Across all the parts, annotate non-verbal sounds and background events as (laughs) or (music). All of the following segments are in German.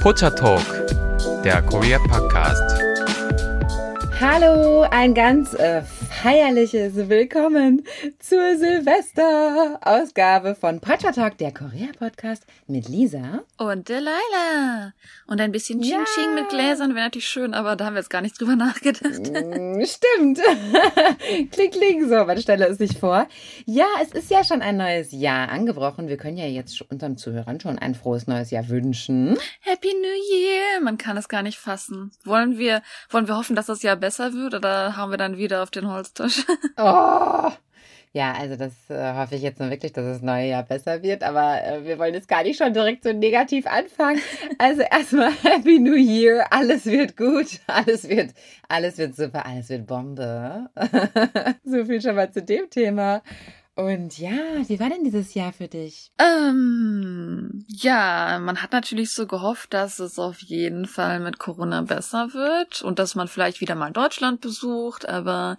Pocha Talk, der Korea Podcast. Hallo, ein ganz äh, feierliches Willkommen zur Silvester-Ausgabe von Pocha Talk, der Korea-Podcast mit Lisa. Und Delilah. Und ein bisschen Ching Ching mit Gläsern wäre natürlich schön, aber da haben wir jetzt gar nicht drüber nachgedacht. Mm, Stimmt. (laughs) klick, klick, so, man stelle es sich vor. Ja, es ist ja schon ein neues Jahr angebrochen. Wir können ja jetzt unseren Zuhörern schon ein frohes neues Jahr wünschen. Happy New Year! Man kann es gar nicht fassen. Wollen wir, wollen wir hoffen, dass das Jahr besser wird oder hauen wir dann wieder auf den Holztisch? (laughs) Oh. Ja, also das äh, hoffe ich jetzt nur wirklich, dass das neue Jahr besser wird, aber äh, wir wollen jetzt gar nicht schon direkt so negativ anfangen. Also erstmal (laughs) Happy New Year, alles wird gut, alles wird, alles wird super, alles wird Bombe. (laughs) so viel schon mal zu dem Thema. Und ja, wie war denn dieses Jahr für dich? ähm, ja, man hat natürlich so gehofft, dass es auf jeden Fall mit Corona besser wird und dass man vielleicht wieder mal Deutschland besucht, aber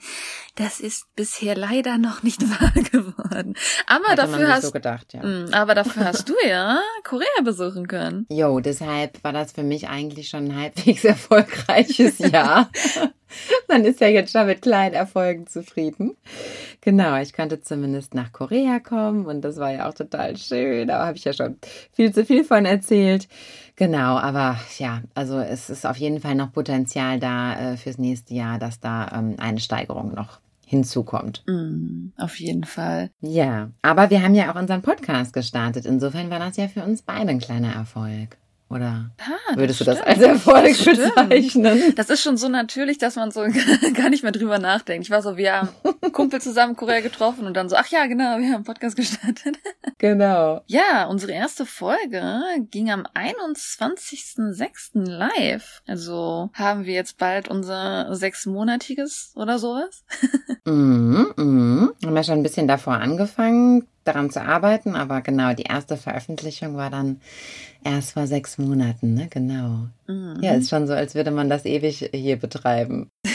das ist bisher leider noch nicht (laughs) wahr geworden. Aber Hätte man dafür hast so gedacht, ja. Mm, aber dafür hast du ja Korea besuchen können. Jo, deshalb war das für mich eigentlich schon ein halbwegs (laughs) erfolgreiches Jahr. (laughs) (laughs) Man ist ja jetzt schon mit kleinen Erfolgen zufrieden. Genau, ich konnte zumindest nach Korea kommen und das war ja auch total schön. Da habe ich ja schon viel zu viel von erzählt. Genau, aber ja, also es ist auf jeden Fall noch Potenzial da äh, fürs nächste Jahr, dass da ähm, eine Steigerung noch hinzukommt. Mm, auf jeden Fall. Ja, aber wir haben ja auch unseren Podcast gestartet. Insofern war das ja für uns beide ein kleiner Erfolg. Oder Ah, würdest du das stimmt. als Erfolg Stimmt. bezeichnen? Das ist schon so natürlich, dass man so (laughs) gar nicht mehr drüber nachdenkt. Ich war so, wir haben (laughs) Kumpel zusammen in Korea getroffen und dann so, ach ja, genau, wir haben einen Podcast gestartet. (laughs) Genau. Ja, unsere erste Folge ging am 21.06. live. Also haben wir jetzt bald unser sechsmonatiges oder sowas. Mhm, mhm. Haben ja schon ein bisschen davor angefangen, daran zu arbeiten, aber genau, die erste Veröffentlichung war dann erst vor sechs Monaten, ne? Genau. Mhm. Ja, ist schon so, als würde man das ewig hier betreiben. (laughs)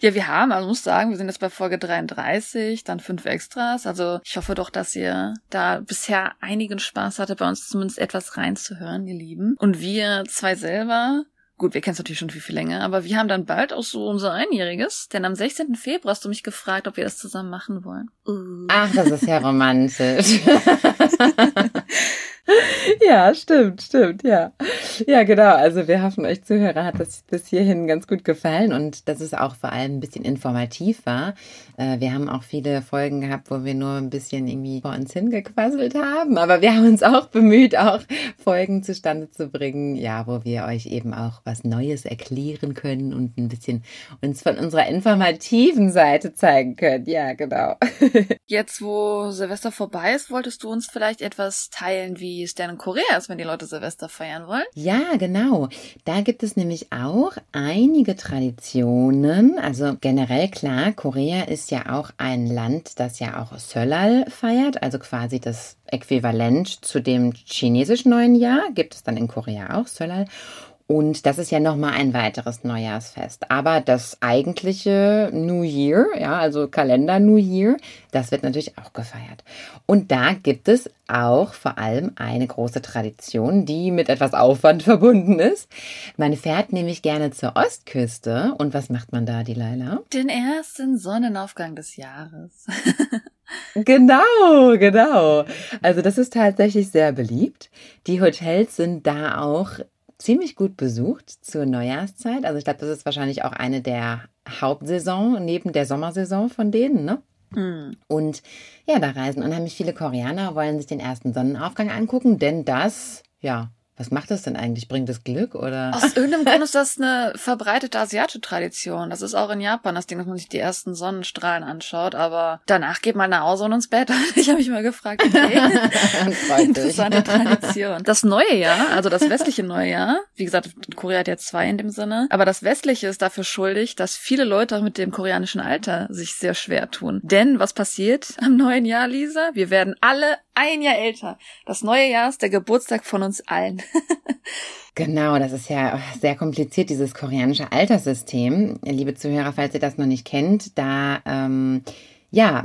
Ja, wir haben, also muss sagen, wir sind jetzt bei Folge 33, dann fünf Extras. Also ich hoffe doch, dass ihr da bisher einigen Spaß hatte, bei uns zumindest etwas reinzuhören, ihr Lieben. Und wir zwei selber, gut, wir kennen es natürlich schon viel, viel länger, aber wir haben dann bald auch so unser Einjähriges, denn am 16. Februar hast du mich gefragt, ob wir das zusammen machen wollen. Uh. Ach, das ist ja romantisch. (laughs) (laughs) ja, stimmt, stimmt, ja. Ja, genau. Also wir hoffen, euch Zuhörer hat das bis hierhin ganz gut gefallen und dass es auch vor allem ein bisschen informativ war. Äh, Wir haben auch viele Folgen gehabt, wo wir nur ein bisschen irgendwie vor uns hingequasselt haben, aber wir haben uns auch bemüht, auch Folgen zustande zu bringen, ja, wo wir euch eben auch was Neues erklären können und ein bisschen uns von unserer informativen Seite zeigen können. Ja, genau. (laughs) Jetzt, wo Silvester vorbei ist, wolltest du uns vielleicht etwas teilen, wie es denn in Korea ist, wenn die Leute Silvester feiern wollen? Ja, genau. Da gibt es nämlich auch einige Traditionen. Also generell klar, Korea ist ja auch ein Land, das ja auch Seollal feiert, also quasi das Äquivalent zu dem chinesischen neuen Jahr. Gibt es dann in Korea auch Seollal. Und das ist ja nochmal ein weiteres Neujahrsfest. Aber das eigentliche New Year, ja, also Kalender New Year, das wird natürlich auch gefeiert. Und da gibt es auch vor allem eine große Tradition, die mit etwas Aufwand (laughs) verbunden ist. Man fährt nämlich gerne zur Ostküste. Und was macht man da, die Leila? Den ersten Sonnenaufgang des Jahres. (laughs) Genau, genau. Also das ist tatsächlich sehr beliebt. Die Hotels sind da auch ziemlich gut besucht zur Neujahrszeit. Also ich glaube, das ist wahrscheinlich auch eine der Hauptsaison neben der Sommersaison von denen, ne? Hm. Und ja, da reisen unheimlich viele Koreaner, wollen sich den ersten Sonnenaufgang angucken, denn das, ja, was macht das denn eigentlich? Bringt es Glück oder? Aus (laughs) irgendeinem Grund ist das eine verbreitete asiatische Tradition. Das ist auch in Japan das Ding, dass man sich die ersten Sonnenstrahlen anschaut, aber danach geht man nach Hause und ins Bett. (laughs) Ich habe mich mal gefragt, okay, (laughs) interessante Tradition. Das neue Jahr, also das westliche neue Jahr, wie gesagt, Korea hat ja zwei in dem Sinne, aber das westliche ist dafür schuldig, dass viele Leute auch mit dem koreanischen Alter sich sehr schwer tun. Denn was passiert am neuen Jahr, Lisa? Wir werden alle ein Jahr älter. Das neue Jahr ist der Geburtstag von uns allen. (laughs) Genau, das ist ja sehr kompliziert, dieses koreanische Alterssystem. Liebe Zuhörer, falls ihr das noch nicht kennt, da, ähm, ja,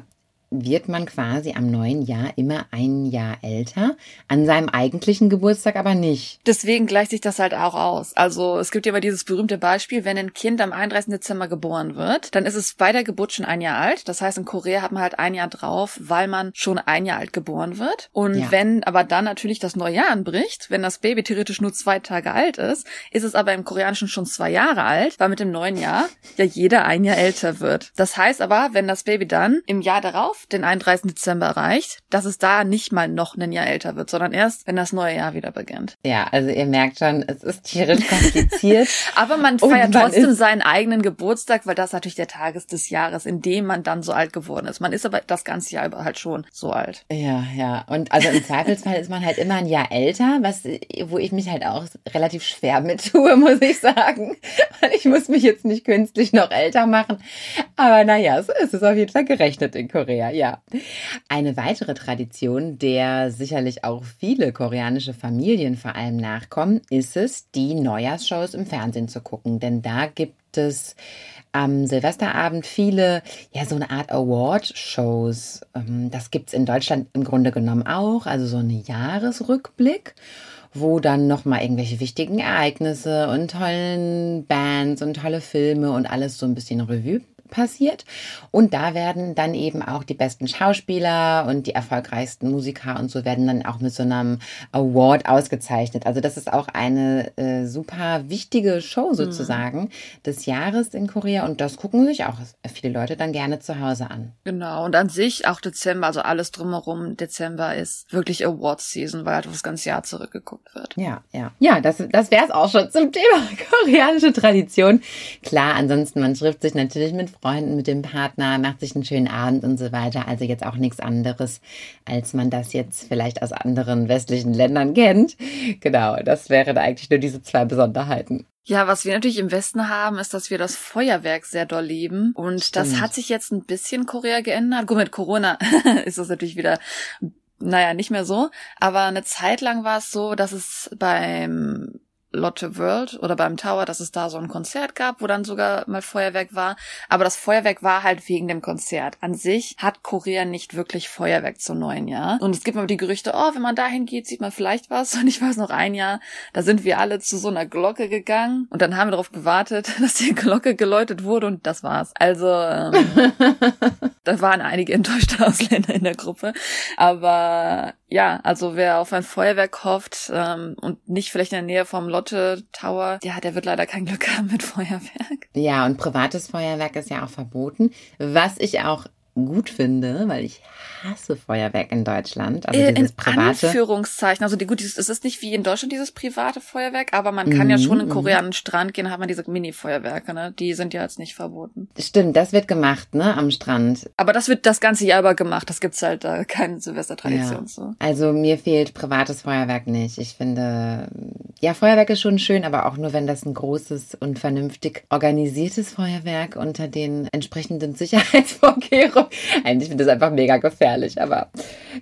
wird man quasi am neuen Jahr immer ein Jahr älter, an seinem eigentlichen Geburtstag aber nicht. Deswegen gleicht sich das halt auch aus. Also es gibt ja immer dieses berühmte Beispiel, wenn ein Kind am 31. Dezember geboren wird, dann ist es bei der Geburt schon ein Jahr alt. Das heißt, in Korea hat man halt ein Jahr drauf, weil man schon ein Jahr alt geboren wird. Und ja. wenn aber dann natürlich das neue Jahr anbricht, wenn das Baby theoretisch nur zwei Tage alt ist, ist es aber im Koreanischen schon zwei Jahre alt, weil mit dem neuen Jahr ja jeder ein Jahr älter wird. Das heißt aber, wenn das Baby dann im Jahr darauf den 31. Dezember erreicht, dass es da nicht mal noch ein Jahr älter wird, sondern erst, wenn das neue Jahr wieder beginnt. Ja, also ihr merkt schon, es ist tierisch kompliziert. (laughs) aber man feiert man trotzdem seinen eigenen Geburtstag, weil das natürlich der Tag ist des Jahres, in dem man dann so alt geworden ist. Man ist aber das ganze Jahr über halt schon so alt. Ja, ja. Und also im Zweifelsfall ist man halt immer ein Jahr älter, was, wo ich mich halt auch relativ schwer mit tue, (laughs) muss ich sagen. Ich muss mich jetzt nicht künstlich noch älter machen. Aber naja, so ist es auf jeden Fall gerechnet in Korea, ja. Eine weitere Tradition, der sicherlich auch viele koreanische Familien vor allem nachkommen, ist es, die Neujahrsshows im Fernsehen zu gucken. Denn da gibt es am Silvesterabend viele, ja, so eine Art Award-Shows. Ähm, das gibt's in Deutschland im Grunde genommen auch, also so eine Jahresrückblick wo dann nochmal irgendwelche wichtigen Ereignisse und tollen Bands und tolle Filme und alles so ein bisschen Revue passiert. Und da werden dann eben auch die besten Schauspieler und die erfolgreichsten Musiker und so werden dann auch mit so einem Award ausgezeichnet. Also das ist auch eine äh, super wichtige Show mhm. sozusagen mhm. des Jahres in Korea und das gucken sich auch viele Leute dann gerne zu Hause an. Genau und an sich auch Dezember, also alles drumherum, Dezember ist wirklich Awards Season, weil halt das ganze Jahr zurückgeguckt wird. Ja, ja. Ja, das, das wäre es auch schon zum Thema (laughs) koreanische Tradition. Klar, ansonsten man trifft sich natürlich mit Freunden, mit dem Partner, macht sich einen schönen Abend und so weiter. Also jetzt auch nichts anderes, als man das jetzt vielleicht aus anderen westlichen Ländern kennt. Genau, das wären eigentlich nur diese zwei Besonderheiten. Ja, was wir natürlich im Westen haben, ist, dass wir das Feuerwerk sehr doll leben. Und Stimmt. das hat sich jetzt ein bisschen Korea geändert. Gut, mit Corona (laughs) ist das natürlich wieder naja, nicht mehr so. Aber eine Zeit lang war es so, dass es beim Lotte World oder beim Tower, dass es da so ein Konzert gab, wo dann sogar mal Feuerwerk war. Aber das Feuerwerk war halt wegen dem Konzert. An sich hat Korea nicht wirklich Feuerwerk zum neuen Jahr. Und es gibt immer die Gerüchte, oh, wenn man dahin geht, sieht man vielleicht was. (laughs) Und ich weiß noch ein Jahr, da sind wir alle zu so einer Glocke gegangen und dann haben wir darauf gewartet, (laughs) dass die Glocke geläutet wurde und das war's. Also ähm, (laughs) da waren einige enttäuschte Ausländer in der Gruppe. Aber ja, also wer auf ein Feuerwerk hofft ähm, und nicht vielleicht in der Nähe vom Lotte Tower, ja, der wird leider kein Glück (laughs) haben mit Feuerwerk. Ja, und privates Feuerwerk ist ja auch verboten. Was ich auch gut finde, weil ich hasse Feuerwerk in Deutschland. Also äh, in private. Anführungszeichen. Also die, gut, es ist nicht wie in Deutschland dieses private Feuerwerk, aber man kann mm, ja schon in mhm. Korea an den Strand gehen, hat man diese Mini-Feuerwerke, ne? Die sind ja jetzt nicht verboten. Stimmt, das wird gemacht, ne, am Strand. Aber das wird das ganze Jahr über gemacht. Das gibt's halt da keine Silvestertradition ja. so. Also mir fehlt privates Feuerwerk nicht. Ich finde, ja, Feuerwerk ist schon schön, aber auch nur, wenn das ein großes und vernünftig organisiertes Feuerwerk unter den entsprechenden (laughs) Sicherheitsvorkehrungen. (laughs) Eigentlich finde ich das einfach mega gefährlich gefährlich. Aber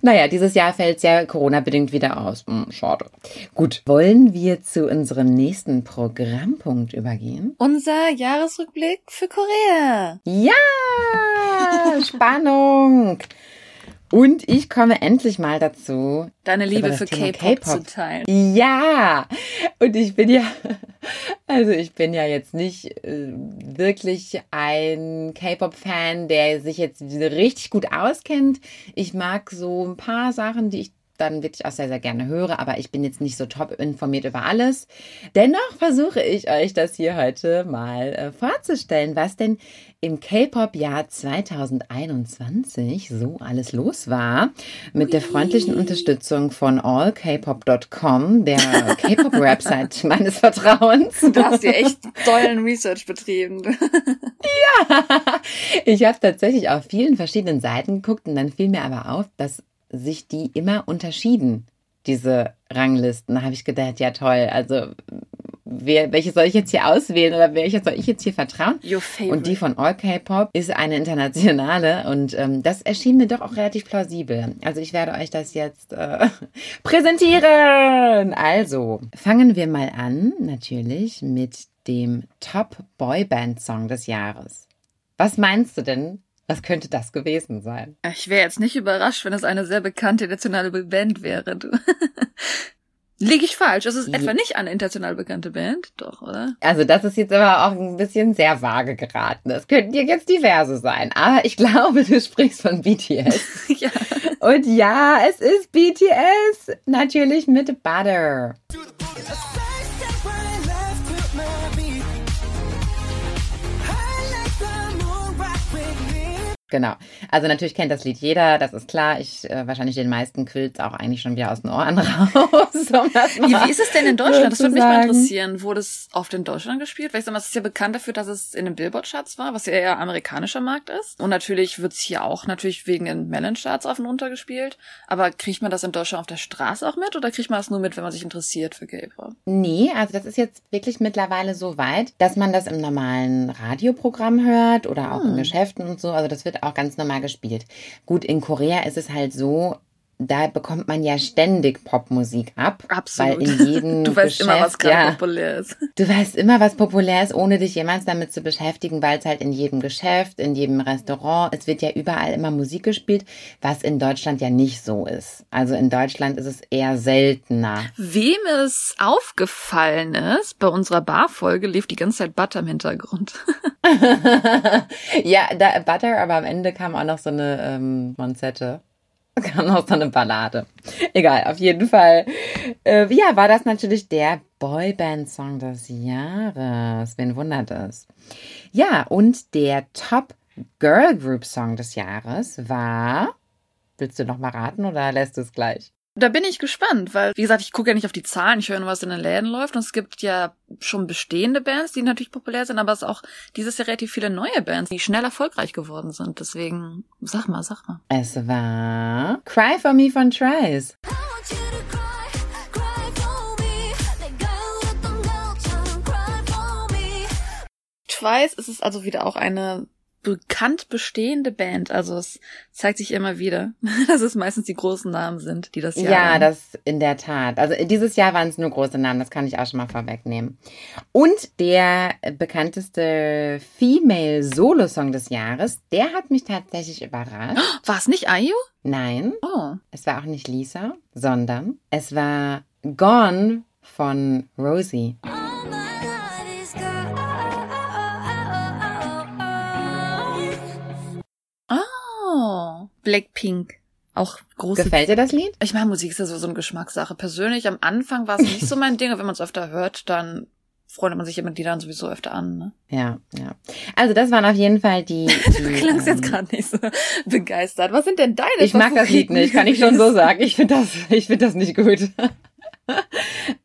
naja, dieses Jahr fällt es ja Corona-bedingt wieder aus. Hm, schade. Gut, wollen wir zu unserem nächsten Programmpunkt übergehen? Unser Jahresrückblick für Korea. Ja, (laughs) Spannung. Und ich komme endlich mal dazu, deine Liebe für K-Pop zu teilen. Ja, und ich bin ja, also ich bin ja jetzt nicht äh, wirklich ein K-Pop-Fan, der sich jetzt richtig gut auskennt. Ich mag so ein paar Sachen, die ich dann wirklich auch sehr, sehr gerne höre, aber ich bin jetzt nicht so top informiert über alles. Dennoch versuche ich euch das hier heute mal äh, vorzustellen, was denn im K-Pop-Jahr 2021 so alles los war. Mit der freundlichen Unterstützung von allkpop.com, der (laughs) K-Pop-Website meines Vertrauens. Du hast hier echt tollen Research betrieben. ja, ich habe tatsächlich auf vielen verschiedenen Seiten geguckt und dann fiel mir aber auf, dass sich die immer unterschieden, diese Ranglisten. Da habe ich gedacht, ja toll, also wer, welche soll ich jetzt hier auswählen oder welche soll ich jetzt hier vertrauen? Und die von All K-Pop ist eine internationale und ähm, das erschien mir doch auch relativ plausibel. Also ich werde euch das jetzt äh, (laughs) präsentieren. Also, fangen wir mal an, natürlich, mit dem Top Boy Band Song des Jahres. Was meinst du denn, Was könnte das gewesen sein? Ich wäre jetzt nicht überrascht, wenn es eine sehr bekannte nationale Band wäre. Du. (laughs) Liege ich falsch? Es ist ja. etwa nicht eine international bekannte Band, doch, oder? Also das ist jetzt aber auch ein bisschen sehr vage geraten. Das könnten ja jetzt diverse sein. Aber ich (laughs) glaube, du sprichst von BTS. (laughs) ja. Und ja, es ist BTS. Natürlich mit Butter. Genau. Also natürlich kennt das Lied jeder, das ist klar. Ich äh, wahrscheinlich den meisten quillt auch eigentlich schon wieder aus den Ohren (laughs) raus. Um wie, wie ist es denn in Deutschland? Das würde mich mal interessieren. Wurde es oft in Deutschland gespielt? Weil ich sag mal, es ist ja bekannt dafür, dass es in den Billboard-Charts war, was ja eher amerikanischer Markt ist. Und natürlich wird es hier auch natürlich wegen den Melon-Charts auf und runter gespielt. Aber kriegt man das in Deutschland auf der Straße auch mit oder kriegt man das nur mit, wenn man sich interessiert für K-Pop? Nee, also das ist jetzt wirklich mittlerweile so weit, dass man das im normalen Radioprogramm hört oder auch hm. in Geschäften und so. Also das wird auch ganz normal gespielt. Gut, in Korea ist es halt so, da bekommt man ja ständig Popmusik ab. Absolut. Weil in (laughs) jedem du weißt Geschäft, immer, was gerade ja, populär ist. Du weißt immer, was populär ist, ohne dich jemals damit zu beschäftigen, weil es halt in jedem Geschäft, in jedem Restaurant, es wird ja überall immer Musik gespielt, was in Deutschland ja nicht so ist. Also in Deutschland ist es eher seltener. Wem es aufgefallen ist, bei unserer Barfolge lief die ganze Zeit Butter im Hintergrund. (laughs) ja, da, Butter, aber am Ende kam auch noch so eine ähm, Monzette. Kam (laughs) noch so eine Ballade. Egal, auf jeden Fall. Äh, ja, war das natürlich der Boyband-Song des Jahres. Wen wundert es? Ja, und der Top Girl Group Song des Jahres war. Willst du noch mal raten oder lässt du es gleich? Da bin ich gespannt, weil, wie gesagt, ich gucke ja nicht auf die Zahlen, ich höre nur, was in den Läden läuft. Und es gibt ja schon bestehende Bands, die natürlich populär sind, aber es ist auch dieses Jahr relativ viele neue Bands, die schnell erfolgreich geworden sind. Deswegen, sag mal, sag mal. Es war Cry for Me von Trice. Twice ist es also wieder auch eine bekannt bestehende Band. Also es zeigt sich immer wieder, (laughs) dass es meistens die großen Namen sind, die das Jahr. Ja, haben. das in der Tat. Also dieses Jahr waren es nur große Namen, das kann ich auch schon mal vorwegnehmen. Und der bekannteste Female Solo-Song des Jahres, der hat mich tatsächlich überrascht. (gasps) War es nicht Ayu? Nein. Oh. Es war auch nicht Lisa, sondern es war Gone von Rosie. Oh Blackpink. Auch große. Gefällt dir das Lied? Ich meine, Musik ist ja so, eine Geschmackssache. Persönlich, am Anfang war es nicht so mein Ding, aber wenn man es öfter hört, dann freut man sich immer die dann sowieso öfter an. Ne? Ja, ja. Also das waren auf jeden Fall die. (laughs) die du klangst ähm, jetzt gerade nicht so begeistert. Was sind denn deine? Ich mag das Lied nicht, kann ich schon so sagen. Ich finde das, ich finde das nicht gut.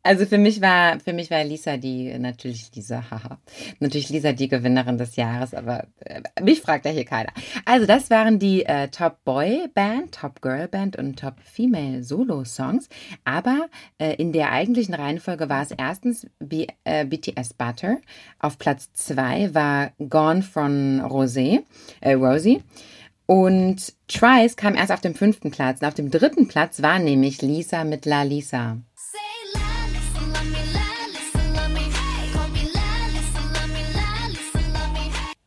Also für mich war, für mich war Lisa die, natürlich Lisa, haha, natürlich Lisa die Gewinnerin des Jahres, aber äh, mich fragt ja hier keiner. Also das waren die äh, Top Boy Band, Top Girl Band und Top Female Solo Songs. Aber äh, in der eigentlichen Reihenfolge war es erstens B, äh, BTS Butter. Auf Platz zwei war Gone von Rosé, äh, Rosie. Und Trice kam erst auf dem fünften Platz. Und auf dem dritten Platz war nämlich Lisa mit La Lisa.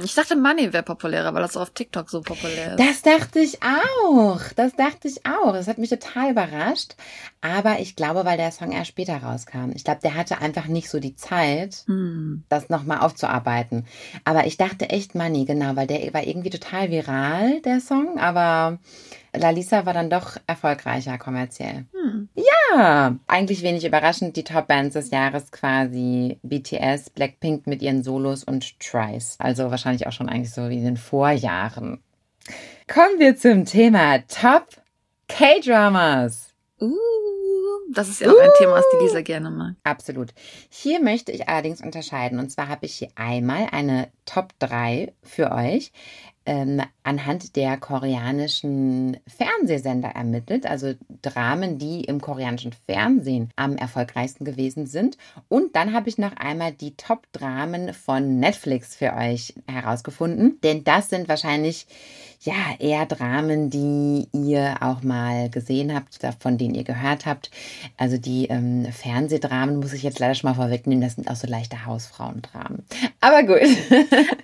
Ich dachte, Money wäre populärer, weil das auf TikTok so populär ist. Das dachte ich auch. Das dachte ich auch. Das hat mich total überrascht. Aber ich glaube, weil der Song erst später rauskam. Ich glaube, der hatte einfach nicht so die Zeit, hm. das nochmal aufzuarbeiten. Aber ich dachte echt Money, genau, weil der war irgendwie total viral, der Song. Aber Lalisa war dann doch erfolgreicher kommerziell. Hm. Ja, eigentlich wenig überraschend. Die Top-Bands des Jahres quasi BTS, Blackpink mit ihren Solos und Trice. Also wahrscheinlich auch schon eigentlich so wie in den Vorjahren. Kommen wir zum Thema Top K-Dramas. Uh, das ist ja auch uh, ein Thema, was die Lisa gerne mag. Absolut. Hier möchte ich allerdings unterscheiden. Und zwar habe ich hier einmal eine Top 3 für euch ähm, anhand der koreanischen Fernsehsender ermittelt, also Dramen, die im koreanischen Fernsehen am erfolgreichsten gewesen sind. Und dann habe ich noch einmal die Top-Dramen von Netflix für euch herausgefunden, denn das sind wahrscheinlich ja eher Dramen, die ihr auch mal gesehen habt, von denen ihr gehört habt. Also die ähm, Fernsehdramen muss ich jetzt leider schon mal vorwegnehmen, das sind auch so leichte Hausfrauendramen. Aber gut.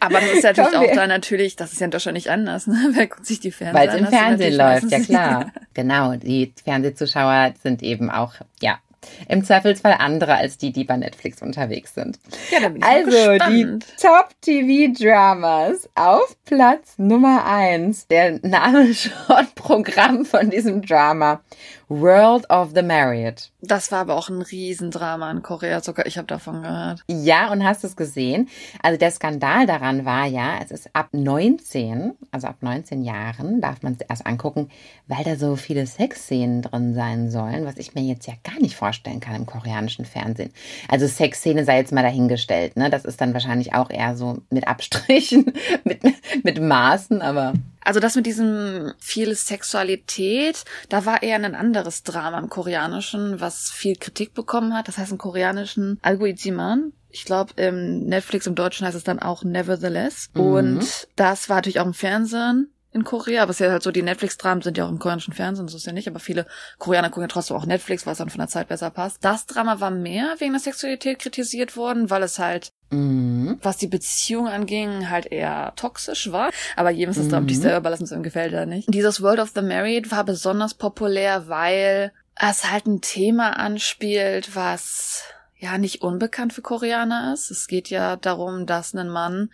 Aber das ist natürlich auch da natürlich, das ist ja wahrscheinlich anders, ne? (laughs) Wer guckt sich die Fernsehen Weil es im Fernsehen läuft, ja klar. Genau, die Fernsehzuschauer sind eben auch, ja, im Zweifelsfall andere als die, die bei Netflix unterwegs sind. Ja, da bin ich Also die. Top-TV-Dramas auf Platz Nummer eins. Der Name (laughs) schon Programm von diesem Drama. World of the Married. Das war aber auch ein Riesendrama in Korea, sogar ich habe davon gehört. Ja, und hast du es gesehen? Also der Skandal daran war ja, es ist ab 19, also ab 19 Jahren darf man es erst angucken, weil da so viele Sexszenen drin sein sollen, was ich mir jetzt ja gar nicht vorstellen kann im koreanischen Fernsehen. Also Sexszene sei jetzt mal dahingestellt, ne? Das ist dann wahrscheinlich auch eher so mit Abstrichen, (laughs) mit, mit Maßen, aber Also das mit diesem viel Sexualität, da war eher ein anderes Drama im Koreanischen, was viel Kritik bekommen hat. Das heißt im Koreanischen Algoiziman. Ich glaube, im Netflix im Deutschen heißt es dann auch Nevertheless. Mhm. Und das war natürlich auch im Fernsehen in Korea, aber es ist ja halt so, die Netflix-Dramen sind ja auch im koreanischen Fernsehen, so ist ja nicht, aber viele Koreaner gucken ja trotzdem auch Netflix, weil es dann von der Zeit besser passt. Das Drama war mehr wegen der Sexualität kritisiert worden, weil es halt mhm. was die Beziehung anging, halt eher toxisch war. Aber jedem ist es Mhm. dann natürlich selber überlassen, es ihm gefällt oder nicht. Dieses World of the Married war besonders populär, weil es halt ein Thema anspielt, was ja nicht unbekannt für Koreaner ist. Es geht ja darum, dass ein Mann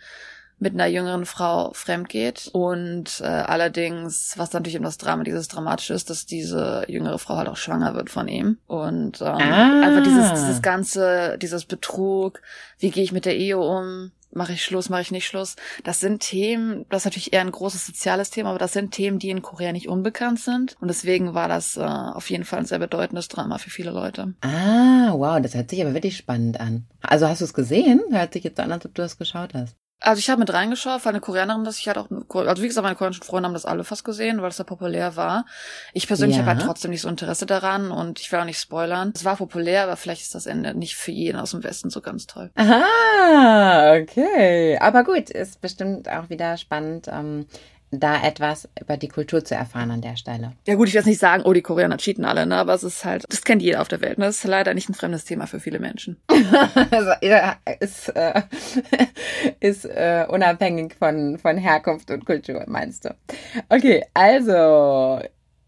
mit einer jüngeren Frau fremd geht und äh, allerdings, was natürlich eben das Drama, dieses Dramatische ist, dass diese jüngere Frau halt auch schwanger wird von ihm und ähm, Ah. einfach dieses, dieses ganze, dieses Betrug, wie gehe ich mit der Ehe um, mache ich Schluss, mache ich nicht Schluss, das sind Themen, das ist natürlich eher ein großes soziales Thema, aber das sind Themen, die in Korea nicht unbekannt sind und deswegen war das äh, auf jeden Fall ein sehr bedeutendes Drama für viele Leute. Ah, wow, das hört sich aber wirklich spannend an. Also hast du es gesehen? Hört sich jetzt an, als ob du das geschaut hast. Also ich habe mit reingeschaut, weil eine Koreanerin, dass ich halt auch, also wie gesagt, meine koreanischen Freunde haben das alle fast gesehen, weil es ja populär war. Ich persönlich Ja. habe halt trotzdem nicht so Interesse daran und ich will auch nicht spoilern. Es war populär, aber vielleicht ist das Ende nicht für jeden aus dem Westen so ganz toll. Ah, okay. Aber gut, ist bestimmt auch wieder spannend, ähm, da etwas über die Kultur zu erfahren an der Stelle. Ja gut, ich will jetzt nicht sagen, oh, die Koreaner cheaten alle, ne? Aber es ist halt, das kennt jeder auf der Welt, ne? Das ist leider nicht ein fremdes Thema für viele Menschen. (laughs) also, ja, ist äh, (laughs) ist äh, unabhängig von, von Herkunft und Kultur, meinst du? Okay, also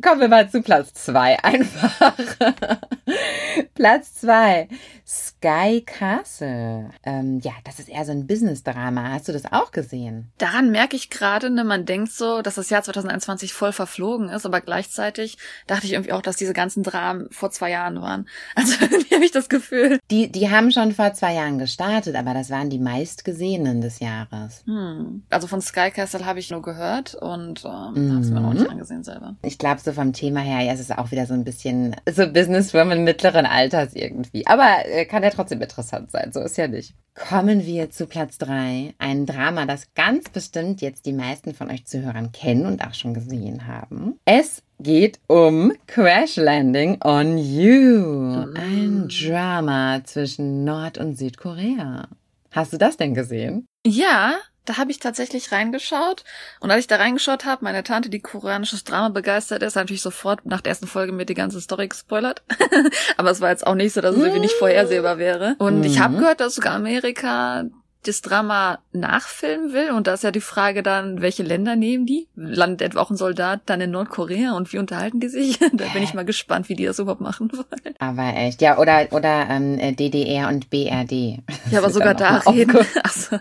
kommen wir mal zu Platz zwei einfach. (laughs) Platz zwei Sky Castle. Ähm, ja, das ist eher so ein Business-Drama. Hast du das auch gesehen? Daran merke ich gerade, ne, man denkt so, dass das Jahr 2021 voll verflogen ist, aber gleichzeitig dachte ich irgendwie auch, dass diese ganzen Dramen vor zwei Jahren waren. (laughs) Also irgendwie habe ich das Gefühl. Die, die haben schon vor zwei Jahren gestartet, aber das waren die meistgesehenen des Jahres. Hm. Also von Sky Castle habe ich nur gehört und ähm, habe es mir noch Mhm. nicht angesehen selber. Ich glaube, so vom Thema her, ja, es ist auch wieder so ein bisschen so Businesswoman mittleren Alters irgendwie. Aber äh, kann ja trotzdem interessant sein, so ist ja nicht. Kommen wir zu Platz drei, Ein Drama, das ganz bestimmt jetzt die meisten von euch Zuhörern kennen und auch schon gesehen haben. Es geht um Crash Landing on You. Ein Drama zwischen Nord- und Südkorea. Hast du das denn gesehen? Ja, da habe ich tatsächlich reingeschaut. Und als ich da reingeschaut habe, meine Tante, die koreanisches Drama begeistert ist, hat natürlich sofort nach der ersten Folge mir die ganze Story gespoilert. (laughs) Aber es war jetzt auch nicht so, dass es irgendwie nicht vorhersehbar wäre. Und ich habe Mhm. gehört, dass sogar Amerika das Drama nachfilmen will. Und da ist ja die Frage dann, welche Länder nehmen die? Landet etwa auch ein Soldat dann in Nordkorea und wie unterhalten die sich? (laughs) Da bin ich mal gespannt, wie die das überhaupt machen wollen. Aber echt, ja, oder, oder ähm, äh, DDR und BRD. (laughs) Ja, aber Das sogar da reden. aufge- Ach so.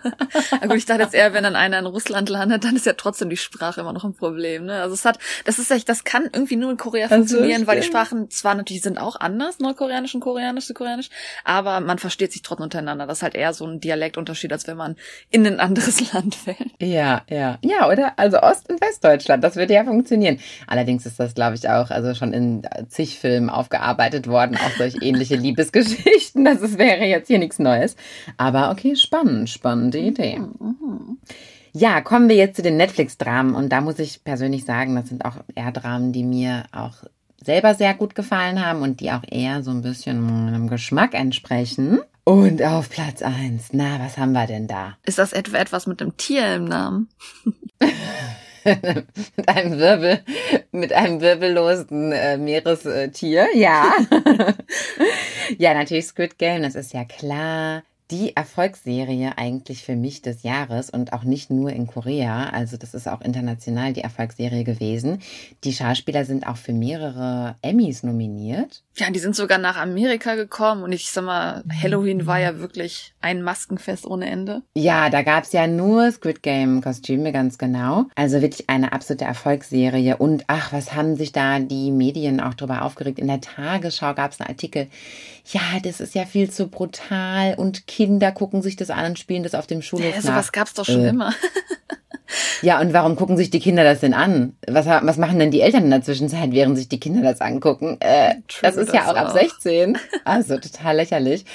Na gut, ich dachte jetzt eher, wenn dann einer in Russland landet, dann ist ja trotzdem die Sprache immer noch ein Problem. Ne? Also es hat, das ist echt, das kann irgendwie nur in Korea Also funktionieren, weil die. Sprachen zwar natürlich sind auch anders, Nordkoreanisch und Koreanisch, Südkoreanisch, aber man versteht sich trotzdem untereinander. Das ist halt eher so ein Dialektunterschied, als wenn man in ein anderes (laughs) Land fällt. Ja, ja. Ja, oder? Also Ost- und Westdeutschland, das würde ja funktionieren. Allerdings ist das, glaube ich, auch also schon in zig Filmen aufgearbeitet worden, auch solch (laughs) ähnliche Liebesgeschichten. Das ist, wäre jetzt hier nichts Neues. Aber okay, spannend, spannende Idee. Mhm. Ja, kommen wir jetzt zu den Netflix-Dramen. Und da muss ich persönlich sagen, das sind auch eher Dramen, die mir auch selber sehr gut gefallen haben und die auch eher so ein bisschen meinem Geschmack entsprechen. Und auf Platz eins, na, was haben wir denn da? Ist das etwa etwas mit dem Tier im Namen? (laughs) mit einem Wirbel, mit einem wirbellosen äh, Meerestier, ja. (laughs) ja, natürlich Squid Game, das ist ja klar. Die Erfolgsserie eigentlich für mich des Jahres und auch nicht nur in Korea. Also das ist auch international die Erfolgsserie gewesen. Die Schauspieler sind auch für mehrere Emmys nominiert. Ja, die sind sogar nach Amerika gekommen und ich sag mal, Halloween war ja wirklich ein Maskenfest ohne Ende. Ja, da gab's ja nur Squid Game Kostüme, ganz genau. Also wirklich eine absolute Erfolgsserie. Und ach, was haben sich da die Medien auch drüber aufgeregt. In der Tagesschau gab's einen Artikel. Ja, das ist ja viel zu brutal und Kinder gucken sich das an und spielen das auf dem Schulhof Ja, sowas gab's doch schon Äh. immer. (laughs) Ja, und warum gucken sich die Kinder das denn an? Was, was machen denn die Eltern in der Zwischenzeit, während sich die Kinder das angucken? Äh, das ist ja das auch ab auch. 16. Also total lächerlich.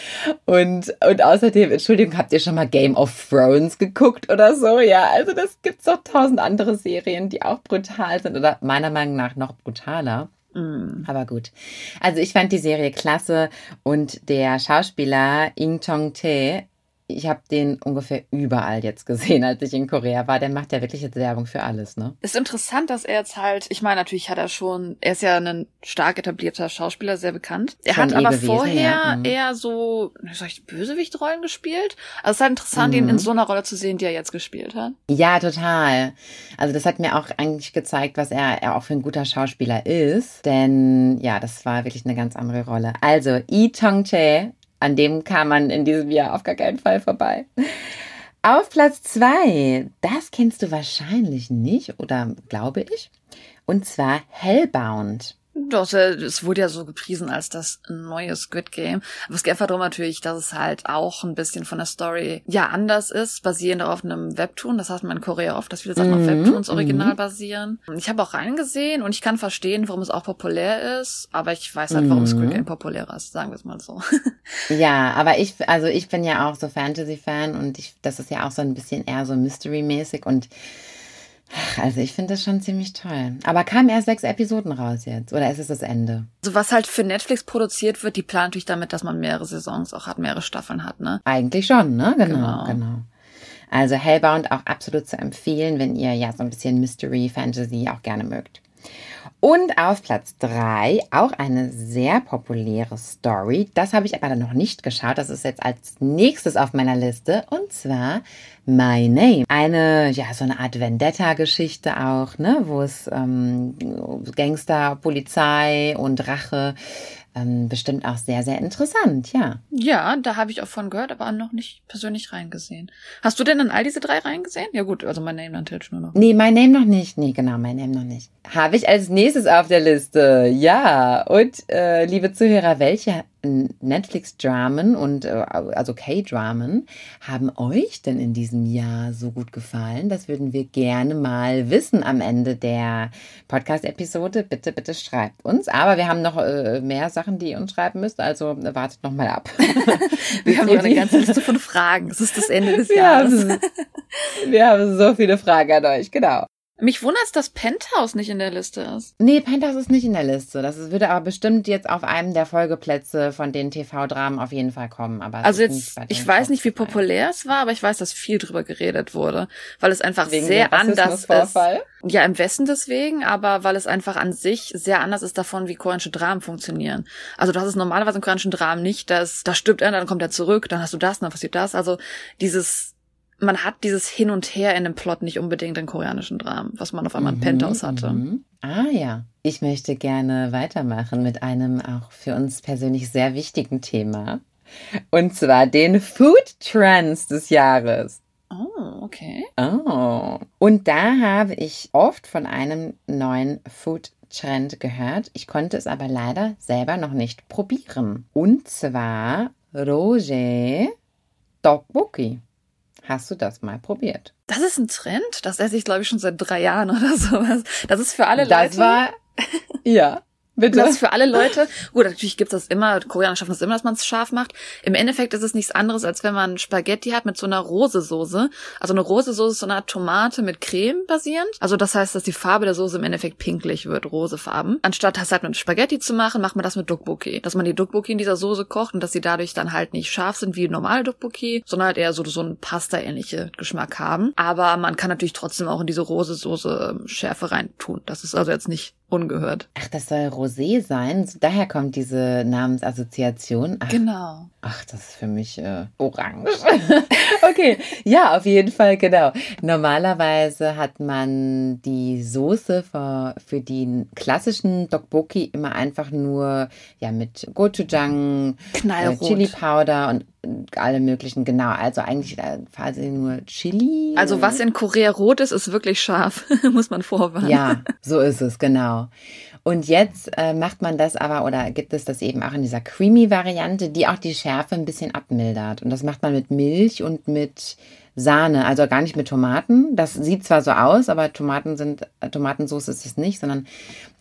Und, und außerdem, Entschuldigung, habt ihr schon mal Game of Thrones geguckt oder so? Ja, also das gibt's doch tausend andere Serien, die auch brutal sind oder meiner Meinung nach noch brutaler. Mm. Aber gut. Also ich fand die Serie klasse und der Schauspieler Ing Chong Tae, ich habe den ungefähr überall jetzt gesehen, als ich in Korea war. Der macht ja wirklich jetzt Werbung für alles, ne? Ist interessant, dass er jetzt halt, ich meine, natürlich hat er schon, er ist ja ein stark etablierter Schauspieler, sehr bekannt. Er Schon hat eh aber gewesen, vorher ja, mhm. eher so, soll ich, Bösewichtrollen gespielt. Also es ist halt interessant, ihn Mhm. in so einer Rolle zu sehen, die er jetzt gespielt hat. Ja, total. Also das hat mir auch eigentlich gezeigt, was er, er auch für ein guter Schauspieler ist. Denn ja, das war wirklich eine ganz andere Rolle. Also, Lee Tong Chae, an dem kam man in diesem Jahr auf gar keinen Fall vorbei. Auf Platz zwei, das kennst du wahrscheinlich nicht, oder glaube ich. Und zwar Hellbound. Doch, äh, es wurde ja so gepriesen als das neue Squid Game. Aber es geht einfach darum natürlich, dass es halt auch ein bisschen von der Story ja anders ist, basierend auf einem Webtoon. Das hat man in Korea oft, dass viele Sachen auf Mhm, Webtoons mhm. original basieren. Ich habe auch reingesehen und ich kann verstehen, warum es auch populär ist, aber ich weiß halt, warum Mhm. Squid Game populärer ist, sagen wir es mal so. (laughs) Ja, aber ich, also ich bin ja auch so Fantasy-Fan und ich, das ist ja auch so ein bisschen eher so Mystery-mäßig und ach, also ich finde das schon ziemlich toll. Aber kamen erst sechs Episoden raus jetzt oder ist es das Ende? Also was halt für Netflix produziert wird, die planen natürlich damit, dass man mehrere Saisons auch hat, mehrere Staffeln hat, ne? Eigentlich schon, ne? Genau, Genau. genau. Also Hellbound auch absolut zu empfehlen, wenn ihr ja so ein bisschen Mystery, Fantasy auch gerne mögt. Und auf Platz drei auch eine sehr populäre Story. Das habe ich aber noch nicht geschaut. Das ist jetzt als nächstes auf meiner Liste. Und zwar My Name. Eine, ja, so eine Art Vendetta-Geschichte auch, ne? Wo es ähm, Gangster, Polizei und Rache ähm, bestimmt auch sehr, sehr interessant, ja. Ja, da habe ich auch von gehört, aber noch nicht persönlich reingesehen. Hast du denn in all diese drei reingesehen? Ja gut, also mein Name natürlich nur noch. Nee, My Name noch nicht. Nee, genau, My Name noch nicht. Habe ich als nächstes auf der Liste. Ja. Und äh, liebe Zuhörer, welche Netflix-Dramen und äh, also K-Dramen haben euch denn in diesem Jahr so gut gefallen? Das würden wir gerne mal wissen am Ende der Podcast-Episode. Bitte, bitte schreibt uns. Aber wir haben noch äh, mehr Sachen, die ihr uns schreiben müsst. Also wartet noch mal ab. (laughs) Wir haben (laughs) noch eine ganze Liste von Fragen. Es ist das Ende des wir Jahres. haben, wir haben so viele Fragen an euch. Genau. Mich wundert es, dass Penthouse nicht in der Liste ist. Nee, Penthouse ist nicht in der Liste. Das würde aber bestimmt jetzt auf einem der Folgeplätze von den TV-Dramen auf jeden Fall kommen. Aber Also jetzt, ich weiß nicht, wie Top populär es war, aber ich weiß, dass viel drüber geredet wurde, weil es einfach Wegen sehr anders ist. Ja, im Westen deswegen, aber weil es einfach an sich sehr anders ist davon, wie koreanische Dramen funktionieren. Also du hast es normalerweise im koreanischen Dramen nicht, dass da stirbt er, dann kommt er zurück, dann hast du das, dann passiert das. Also dieses, man hat dieses Hin und Her in dem Plot nicht unbedingt in koreanischen Dramen, was man auf einmal in Mhm, Penthouse hatte. mhm. Ah ja. Ich möchte gerne weitermachen mit einem auch für uns persönlich sehr wichtigen Thema. Und zwar den Food Trends des Jahres. Oh, okay. Oh. Und da habe ich oft von einem neuen Food Trend gehört. Ich konnte es aber leider selber noch nicht probieren. Und zwar Roger Tteokbokki. Hast du das mal probiert? Das ist ein Trend, das esse ich, glaube ich, schon seit drei Jahren oder (laughs) sowas. Das ist für alle das Leute. war ja, bitte. Das ist für alle Leute. Gut, natürlich gibt's das immer. Koreaner schaffen das immer, dass man es scharf macht. Im Endeffekt ist es nichts anderes, als wenn man Spaghetti hat mit so einer Rose-Soße. Also eine Rose-Soße ist so eine Art Tomate mit Creme basierend. Also das heißt, dass die Farbe der Soße im Endeffekt pinklich wird, rosefarben. Anstatt das halt mit Spaghetti zu machen, macht man das mit Dokboki. Dass man die Dokboki in dieser Soße kocht und dass sie dadurch dann halt nicht scharf sind wie normale Dokboki, sondern halt eher so, so einen Pasta-ähnliche Geschmack haben. Aber man kann natürlich trotzdem auch in diese Rose-Soße ähm, Schärfe reintun. Das ist also jetzt nicht ungehört. Ach, das soll Rosé sein. Daher kommt diese Namensassoziation. Ach, Genau. Ach, das ist für mich äh, orange. (laughs) okay, ja, auf jeden Fall, genau. Normalerweise hat man die Soße für, für den klassischen Dokboki immer einfach nur ja mit Gochujang, äh, Chili Powder und alle möglichen, genau. Also eigentlich äh, quasi nur Chili. Also was in Korea rot ist, ist wirklich scharf, (laughs) muss man vorwarnen. Ja, so ist es, genau. Und jetzt äh, macht man das aber oder gibt es das eben auch in dieser Creamy-Variante, die auch die Schärfe ein bisschen abmildert. Und das macht man mit Milch und mit Sahne, also gar nicht mit Tomaten. Das sieht zwar so aus, aber Tomaten sind, äh, Tomatensauce ist es nicht, sondern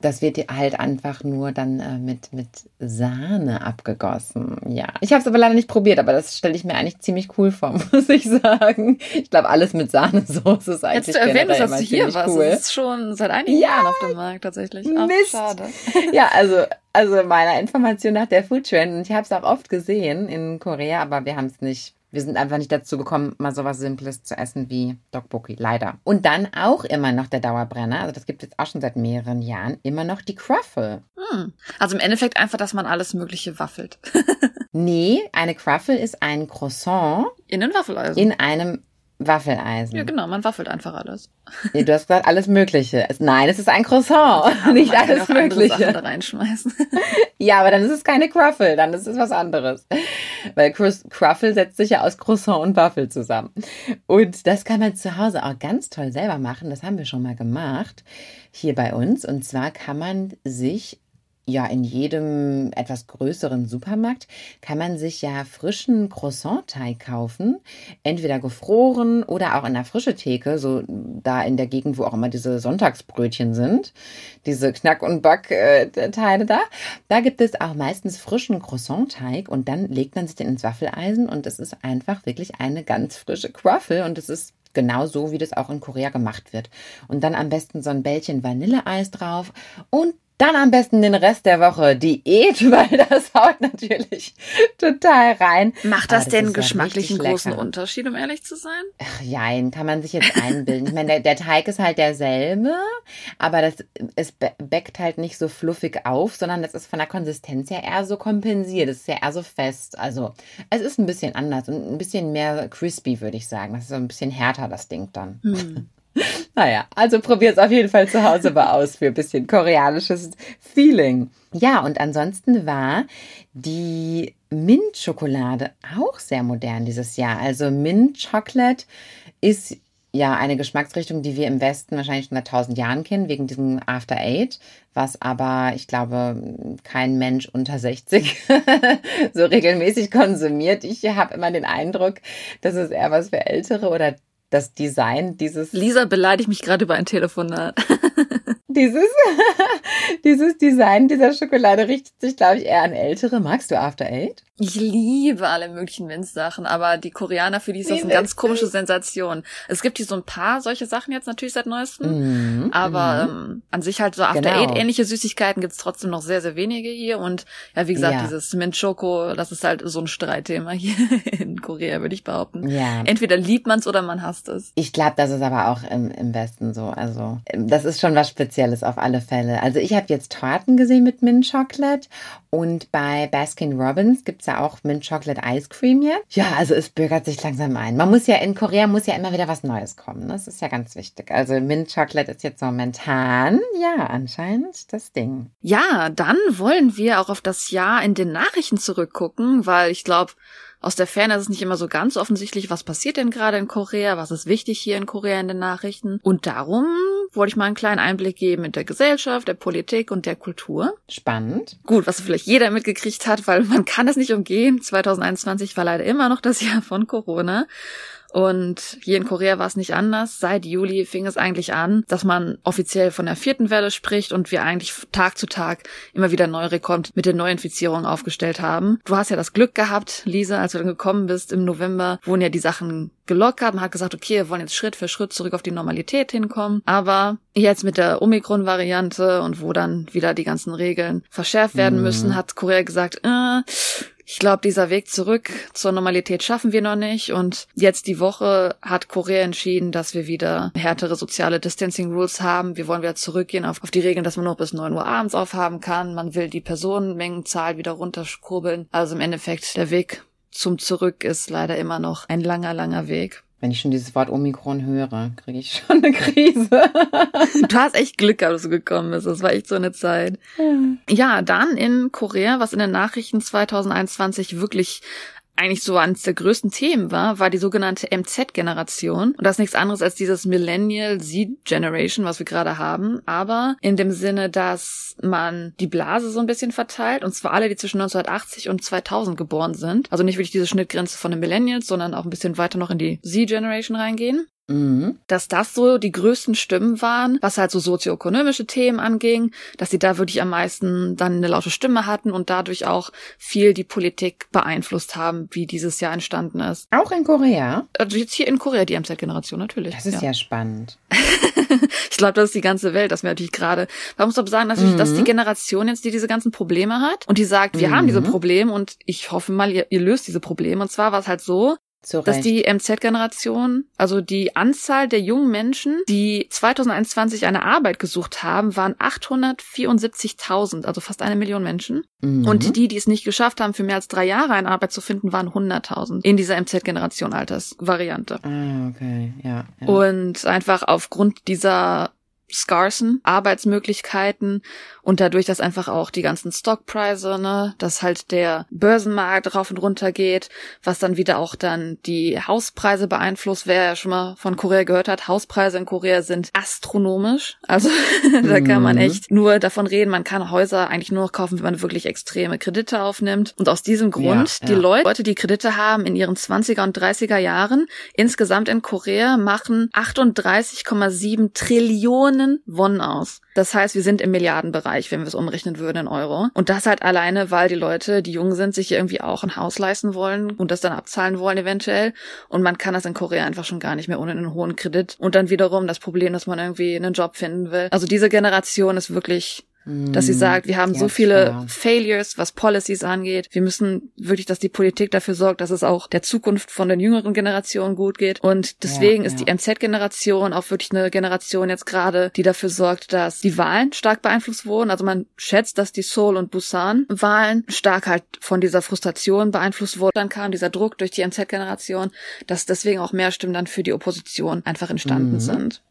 das wird halt einfach nur dann äh, mit, mit Sahne abgegossen. Ja, ich habe es aber leider nicht probiert, aber das stelle ich mir eigentlich ziemlich cool vor, (laughs) muss ich sagen. Ich glaube, alles mit Sahnesoße ist eigentlich Jetzt du erwähnst, dass du hier was. Cool. Das ist schon seit einigen ja, Jahren auf dem Markt tatsächlich. Ach, Mist. schade. (laughs) Ja, also also meiner Information nach der Food Trend und ich habe es auch oft gesehen in Korea, aber wir haben es nicht wir sind einfach nicht dazu gekommen, mal sowas Simples zu essen wie Dokboki, leider. Und dann auch immer noch der Dauerbrenner, also das gibt es jetzt auch schon seit mehreren Jahren, immer noch die Cruffle. Hm. Also im Endeffekt einfach, dass man alles Mögliche waffelt. (laughs) nee, eine Cruffle ist ein Croissant. In einem Waffeleisen. In einem Waffeleisen. Ja, genau, man waffelt einfach alles. Nee, du hast gesagt, alles Mögliche. Nein, es ist ein Croissant, ja, (laughs) nicht alles Mögliche. Da reinschmeißen. (laughs) ja, aber dann ist es keine Cruffle, dann ist es was anderes. Weil Cruffle setzt sich ja aus Croissant und Waffel zusammen. Und das kann man zu Hause auch ganz toll selber machen. Das haben wir schon mal gemacht hier bei uns. Und zwar kann man sich ja, in jedem etwas größeren Supermarkt kann man sich ja frischen Croissant-Teig kaufen. Entweder gefroren oder auch in der frische Theke, so da in der Gegend, wo auch immer diese Sonntagsbrötchen sind. Diese Knack- und Back-Teile da. Da gibt es auch meistens frischen Croissant-Teig und dann legt man sich den ins Waffeleisen und es ist einfach wirklich eine ganz frische Quaffel und es ist genau so, wie das auch in Korea gemacht wird. Und dann am besten so ein Bällchen Vanilleeis drauf und dann am besten den Rest der Woche Diät, (laughs) weil das haut natürlich total rein. Macht das, das denn geschmacklich einen großen lecker. Unterschied, um ehrlich zu sein? Ach, jein, kann man sich jetzt einbilden. ich meine, der, der, Teig ist halt derselbe, aber das, es bäckt halt nicht so fluffig auf, sondern das ist von der Konsistenz her eher so kompensiert. Es ist ja eher so fest. Also, es ist ein bisschen anders und ein bisschen mehr crispy, würde ich sagen. Das ist so ein bisschen härter, das Ding dann. Hm. (laughs) (laughs) Naja, also probier es auf jeden Fall zu Hause mal aus für ein bisschen koreanisches Feeling. Ja, und ansonsten war die Mint-Schokolade auch sehr modern dieses Jahr. Also Mint Chocolate ist ja eine Geschmacksrichtung, die wir im Westen wahrscheinlich schon seit tausend Jahren kennen, wegen diesem After Eight, was aber, ich glaube, kein Mensch unter 60 (laughs) so regelmäßig konsumiert. Ich habe immer den Eindruck, dass es eher was für Ältere oder das Design dieses. Lisa beleidigt mich gerade über ein Telefonat. (laughs) dieses, (laughs) dieses Design dieser Schokolade richtet sich, glaube ich, eher an Ältere. Magst du After Eight? Ich liebe alle möglichen Minzsachen, aber die Koreaner, für die ist das eine ganz komische Sensation. Es gibt hier so ein paar solche Sachen jetzt natürlich seit neuestem, mhm, aber mhm. ähm, an sich halt so After genau. Eight ähnliche Süßigkeiten gibt's trotzdem noch sehr, sehr wenige hier und ja, wie gesagt, ja. dieses Mint Choco, das ist halt so ein Streitthema hier (laughs) in Korea, würde ich behaupten. Ja. Entweder liebt man's oder man hasst es. Ich glaube, das ist aber auch im, im Westen so, also das ist schon was Spezielles auf alle Fälle. Also ich habe jetzt Torten gesehen mit Mint Chocolate und bei Baskin Robbins gibt's ja auch Mint Chocolate Ice Cream jetzt. Ja, also es bürgert sich langsam ein. Man muss ja in Korea muss ja immer wieder was Neues kommen. Das ist ja ganz wichtig. Also Mint Chocolate ist jetzt momentan, ja, anscheinend das Ding. Ja, dann wollen wir auch auf das Jahr in den Nachrichten zurückgucken, weil ich glaube, aus der Ferne ist es nicht immer so ganz offensichtlich, was passiert denn gerade in Korea, was ist wichtig hier in Korea in den Nachrichten. Und darum wollte ich mal einen kleinen Einblick geben in der Gesellschaft, der Politik und der Kultur. Spannend. Gut, was vielleicht jeder mitgekriegt hat, weil man kann es nicht umgehen. 2021 war leider immer noch das Jahr von Corona. Und hier in Korea war es nicht anders. Seit Juli fing es eigentlich an, dass man offiziell von der vierten Welle spricht und wir eigentlich Tag zu Tag immer wieder neue Rekord mit den Neuinfizierungen aufgestellt haben. Du hast ja das Glück gehabt, Lisa, als du dann gekommen bist im November, wurden ja die Sachen gelockert. Man hat gesagt, okay, wir wollen jetzt Schritt für Schritt zurück auf die Normalität hinkommen. Aber jetzt mit der Omikron-Variante und wo dann wieder die ganzen Regeln verschärft werden mhm. müssen, hat Korea gesagt, äh, ich glaube, dieser Weg zurück zur Normalität schaffen wir noch nicht. Und jetzt die Woche hat Korea entschieden, dass wir wieder härtere soziale Distancing Rules haben. Wir wollen wieder zurückgehen auf, auf die Regeln, dass man nur bis neun Uhr abends aufhaben kann. Man will die Personenmengenzahl wieder runterkurbeln. Also im Endeffekt der Weg zum Zurück ist leider immer noch ein langer, langer Weg. Wenn ich schon dieses Wort Omikron höre, kriege ich schon eine Krise. (laughs) du hast echt Glück gehabt, dass du gekommen bist. Das war echt so eine Zeit. Ja, dann in Korea, was in den Nachrichten 2021 wirklich eigentlich so eines der größten Themen war, war die sogenannte MZ-Generation. Und das ist nichts anderes als dieses Millennial Z-Generation, was wir gerade haben. Aber in dem Sinne, dass man die Blase so ein bisschen verteilt. Und zwar alle, die zwischen 1980 und 2000 geboren sind. Also nicht wirklich diese Schnittgrenze von den Millennials, sondern auch ein bisschen weiter noch in die Z-Generation reingehen. Mhm. Dass das so die größten Stimmen waren, was halt so sozioökonomische Themen anging, dass sie da wirklich am meisten dann eine laute Stimme hatten und dadurch auch viel die Politik beeinflusst haben, wie dieses Jahr entstanden ist. Auch in Korea? Also jetzt hier in Korea, die MZ-Generation natürlich. Das ist ja, ja spannend. (laughs) ich glaube, das ist die ganze Welt, dass wir natürlich gerade, man muss aber sagen, dass, mhm. dass die Generation jetzt, die diese ganzen Probleme hat und die sagt, wir mhm. haben diese Probleme und ich hoffe mal, ihr, ihr löst diese Probleme. Und zwar war es halt so, dass die MZ-Generation, also die Anzahl der jungen Menschen, die 2021 eine Arbeit gesucht haben, waren 874.000, also fast eine Million Menschen. Mhm. Und die, die es nicht geschafft haben, für mehr als drei Jahre eine Arbeit zu finden, waren 100.000 in dieser MZ-Generation Altersvariante. Ah, okay, ja, ja. Und einfach aufgrund dieser scarcen Arbeitsmöglichkeiten und dadurch, dass einfach auch die ganzen Stockpreise, ne, dass halt der Börsenmarkt rauf und runter geht, was dann wieder auch dann die Hauspreise beeinflusst. Wer ja schon mal von Korea gehört hat, Hauspreise in Korea sind astronomisch. Also (laughs) da kann man mhm. echt nur davon reden, man kann Häuser eigentlich nur noch kaufen, wenn man wirklich extreme Kredite aufnimmt. Und aus diesem Grund, ja, die Leute, die Kredite haben in ihren 20er und 30er Jahren, insgesamt in Korea machen 38,7 Trillionen Millionen Won aus. Das heißt, wir sind im Milliardenbereich, wenn wir es umrechnen würden in Euro. Und das halt alleine, weil die Leute, die jung sind, sich irgendwie auch ein Haus leisten wollen und das dann abzahlen wollen eventuell. Und man kann das in Korea einfach schon gar nicht mehr ohne einen hohen Kredit. Und dann wiederum das Problem, dass man irgendwie einen Job finden will. Also diese Generation ist wirklich dass sie mm, sagt, wir haben ja, so viele klar. Failures, was Policies angeht. Wir müssen wirklich, dass die Politik dafür sorgt, dass es auch der Zukunft von den jüngeren Generationen gut geht. Und deswegen ja, ist ja. die MZ-Generation auch wirklich eine Generation jetzt gerade, die dafür sorgt, dass die Wahlen stark beeinflusst wurden. Also man schätzt, dass die Seoul- und Busan-Wahlen stark halt von dieser Frustration beeinflusst wurden. Dann kam dieser Druck durch die MZ-Generation, dass deswegen auch mehr Stimmen dann für die Opposition einfach entstanden mhm. sind.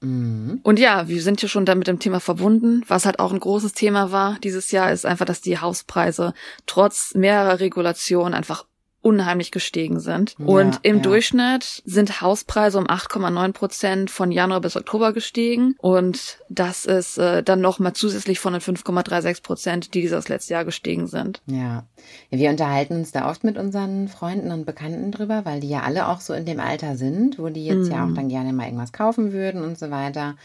Mhm. Und ja, wir sind ja schon da mit dem Thema verbunden. Was halt auch ein großes Thema war dieses Jahr, ist einfach, dass die Hauspreise trotz mehrerer Regulationen einfach unheimlich gestiegen sind. Ja, und im ja. Durchschnitt sind Hauspreise um 8,9 Prozent von Januar bis Oktober gestiegen. Und das ist äh, dann nochmal zusätzlich von den 5,36 Prozent, die dieses letzte Jahr gestiegen sind. Ja. Wir unterhalten uns da oft mit unseren Freunden und Bekannten drüber, weil die ja alle auch so in dem Alter sind, wo die jetzt mm. ja auch mhm. dann gerne mal irgendwas kaufen würden und so weiter.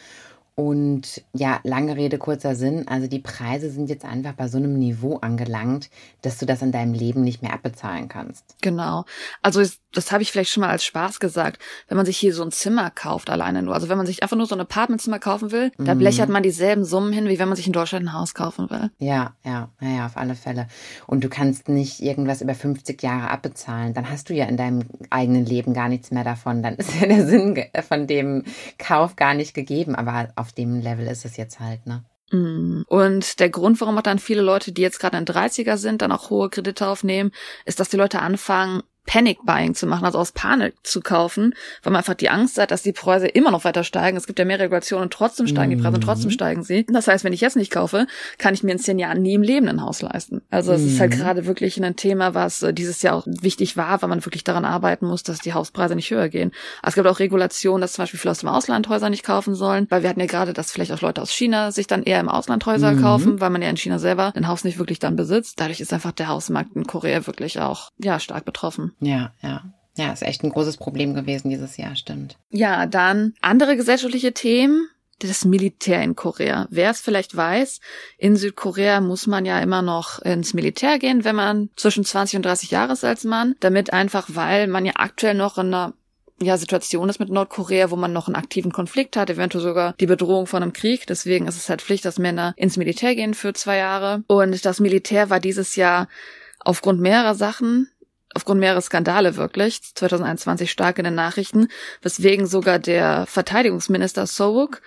Und ja, lange Rede, kurzer Sinn. Also die Preise sind jetzt einfach bei so einem Niveau angelangt, dass du das in deinem Leben nicht mehr abbezahlen kannst. Genau. Also das habe ich vielleicht schon mal als Spaß gesagt. Wenn man sich hier so ein Zimmer kauft, alleine nur. Also wenn man sich einfach nur so ein Apartmentzimmer kaufen will, mhm. da blechert man dieselben Summen hin, wie wenn man sich in Deutschland ein Haus kaufen will. Ja, ja, naja, auf alle Fälle. Und du kannst nicht irgendwas über 50 Jahre abbezahlen. Dann hast du ja in deinem eigenen Leben gar nichts mehr davon. Dann ist ja der Sinn von dem Kauf gar nicht gegeben. Aber auf dem Level ist es jetzt halt, ne? Mm. Und der Grund, warum auch dann viele Leute, die jetzt gerade in 30er sind, dann auch hohe Kredite aufnehmen, ist, dass die Leute anfangen, Panic Buying zu machen, also aus Panik zu kaufen, weil man einfach die Angst hat, dass die Preise immer noch weiter steigen. Es gibt ja mehr Regulationen und trotzdem steigen die Preise und trotzdem mhm. steigen sie. Das heißt, wenn ich jetzt nicht kaufe, kann ich mir in zehn Jahren nie im Leben ein Haus leisten. Also es ist halt mhm. gerade wirklich ein Thema, was äh, dieses Jahr auch wichtig war, weil man wirklich daran arbeiten muss, dass die Hauspreise nicht höher gehen. Aber es gibt auch Regulationen, dass zum Beispiel viele aus dem Ausland Häuser nicht kaufen sollen, weil wir hatten ja gerade, dass vielleicht auch Leute aus China sich dann eher im Ausland Häuser mhm. kaufen, weil man ja in China selber ein Haus nicht wirklich dann besitzt. Dadurch ist einfach der Hausmarkt in Korea wirklich auch, ja, stark betroffen. Ja, ja. Ja, ist echt ein großes Problem gewesen dieses Jahr, stimmt. Ja, dann andere gesellschaftliche Themen. Das Militär in Korea. Wer es vielleicht weiß, in Südkorea muss man ja immer noch ins Militär gehen, wenn man zwischen 20 und 30 Jahre ist als Mann. Damit einfach, weil man ja aktuell noch in einer ja, Situation ist mit Nordkorea, wo man noch einen aktiven Konflikt hat, eventuell sogar die Bedrohung von einem Krieg. Deswegen ist es halt Pflicht, dass Männer ins Militär gehen für zwei Jahre. Und das Militär war dieses Jahr aufgrund mehrerer Sachen, aufgrund mehrerer Skandale wirklich, 2021 stark in den Nachrichten, weswegen sogar der Verteidigungsminister Sowuk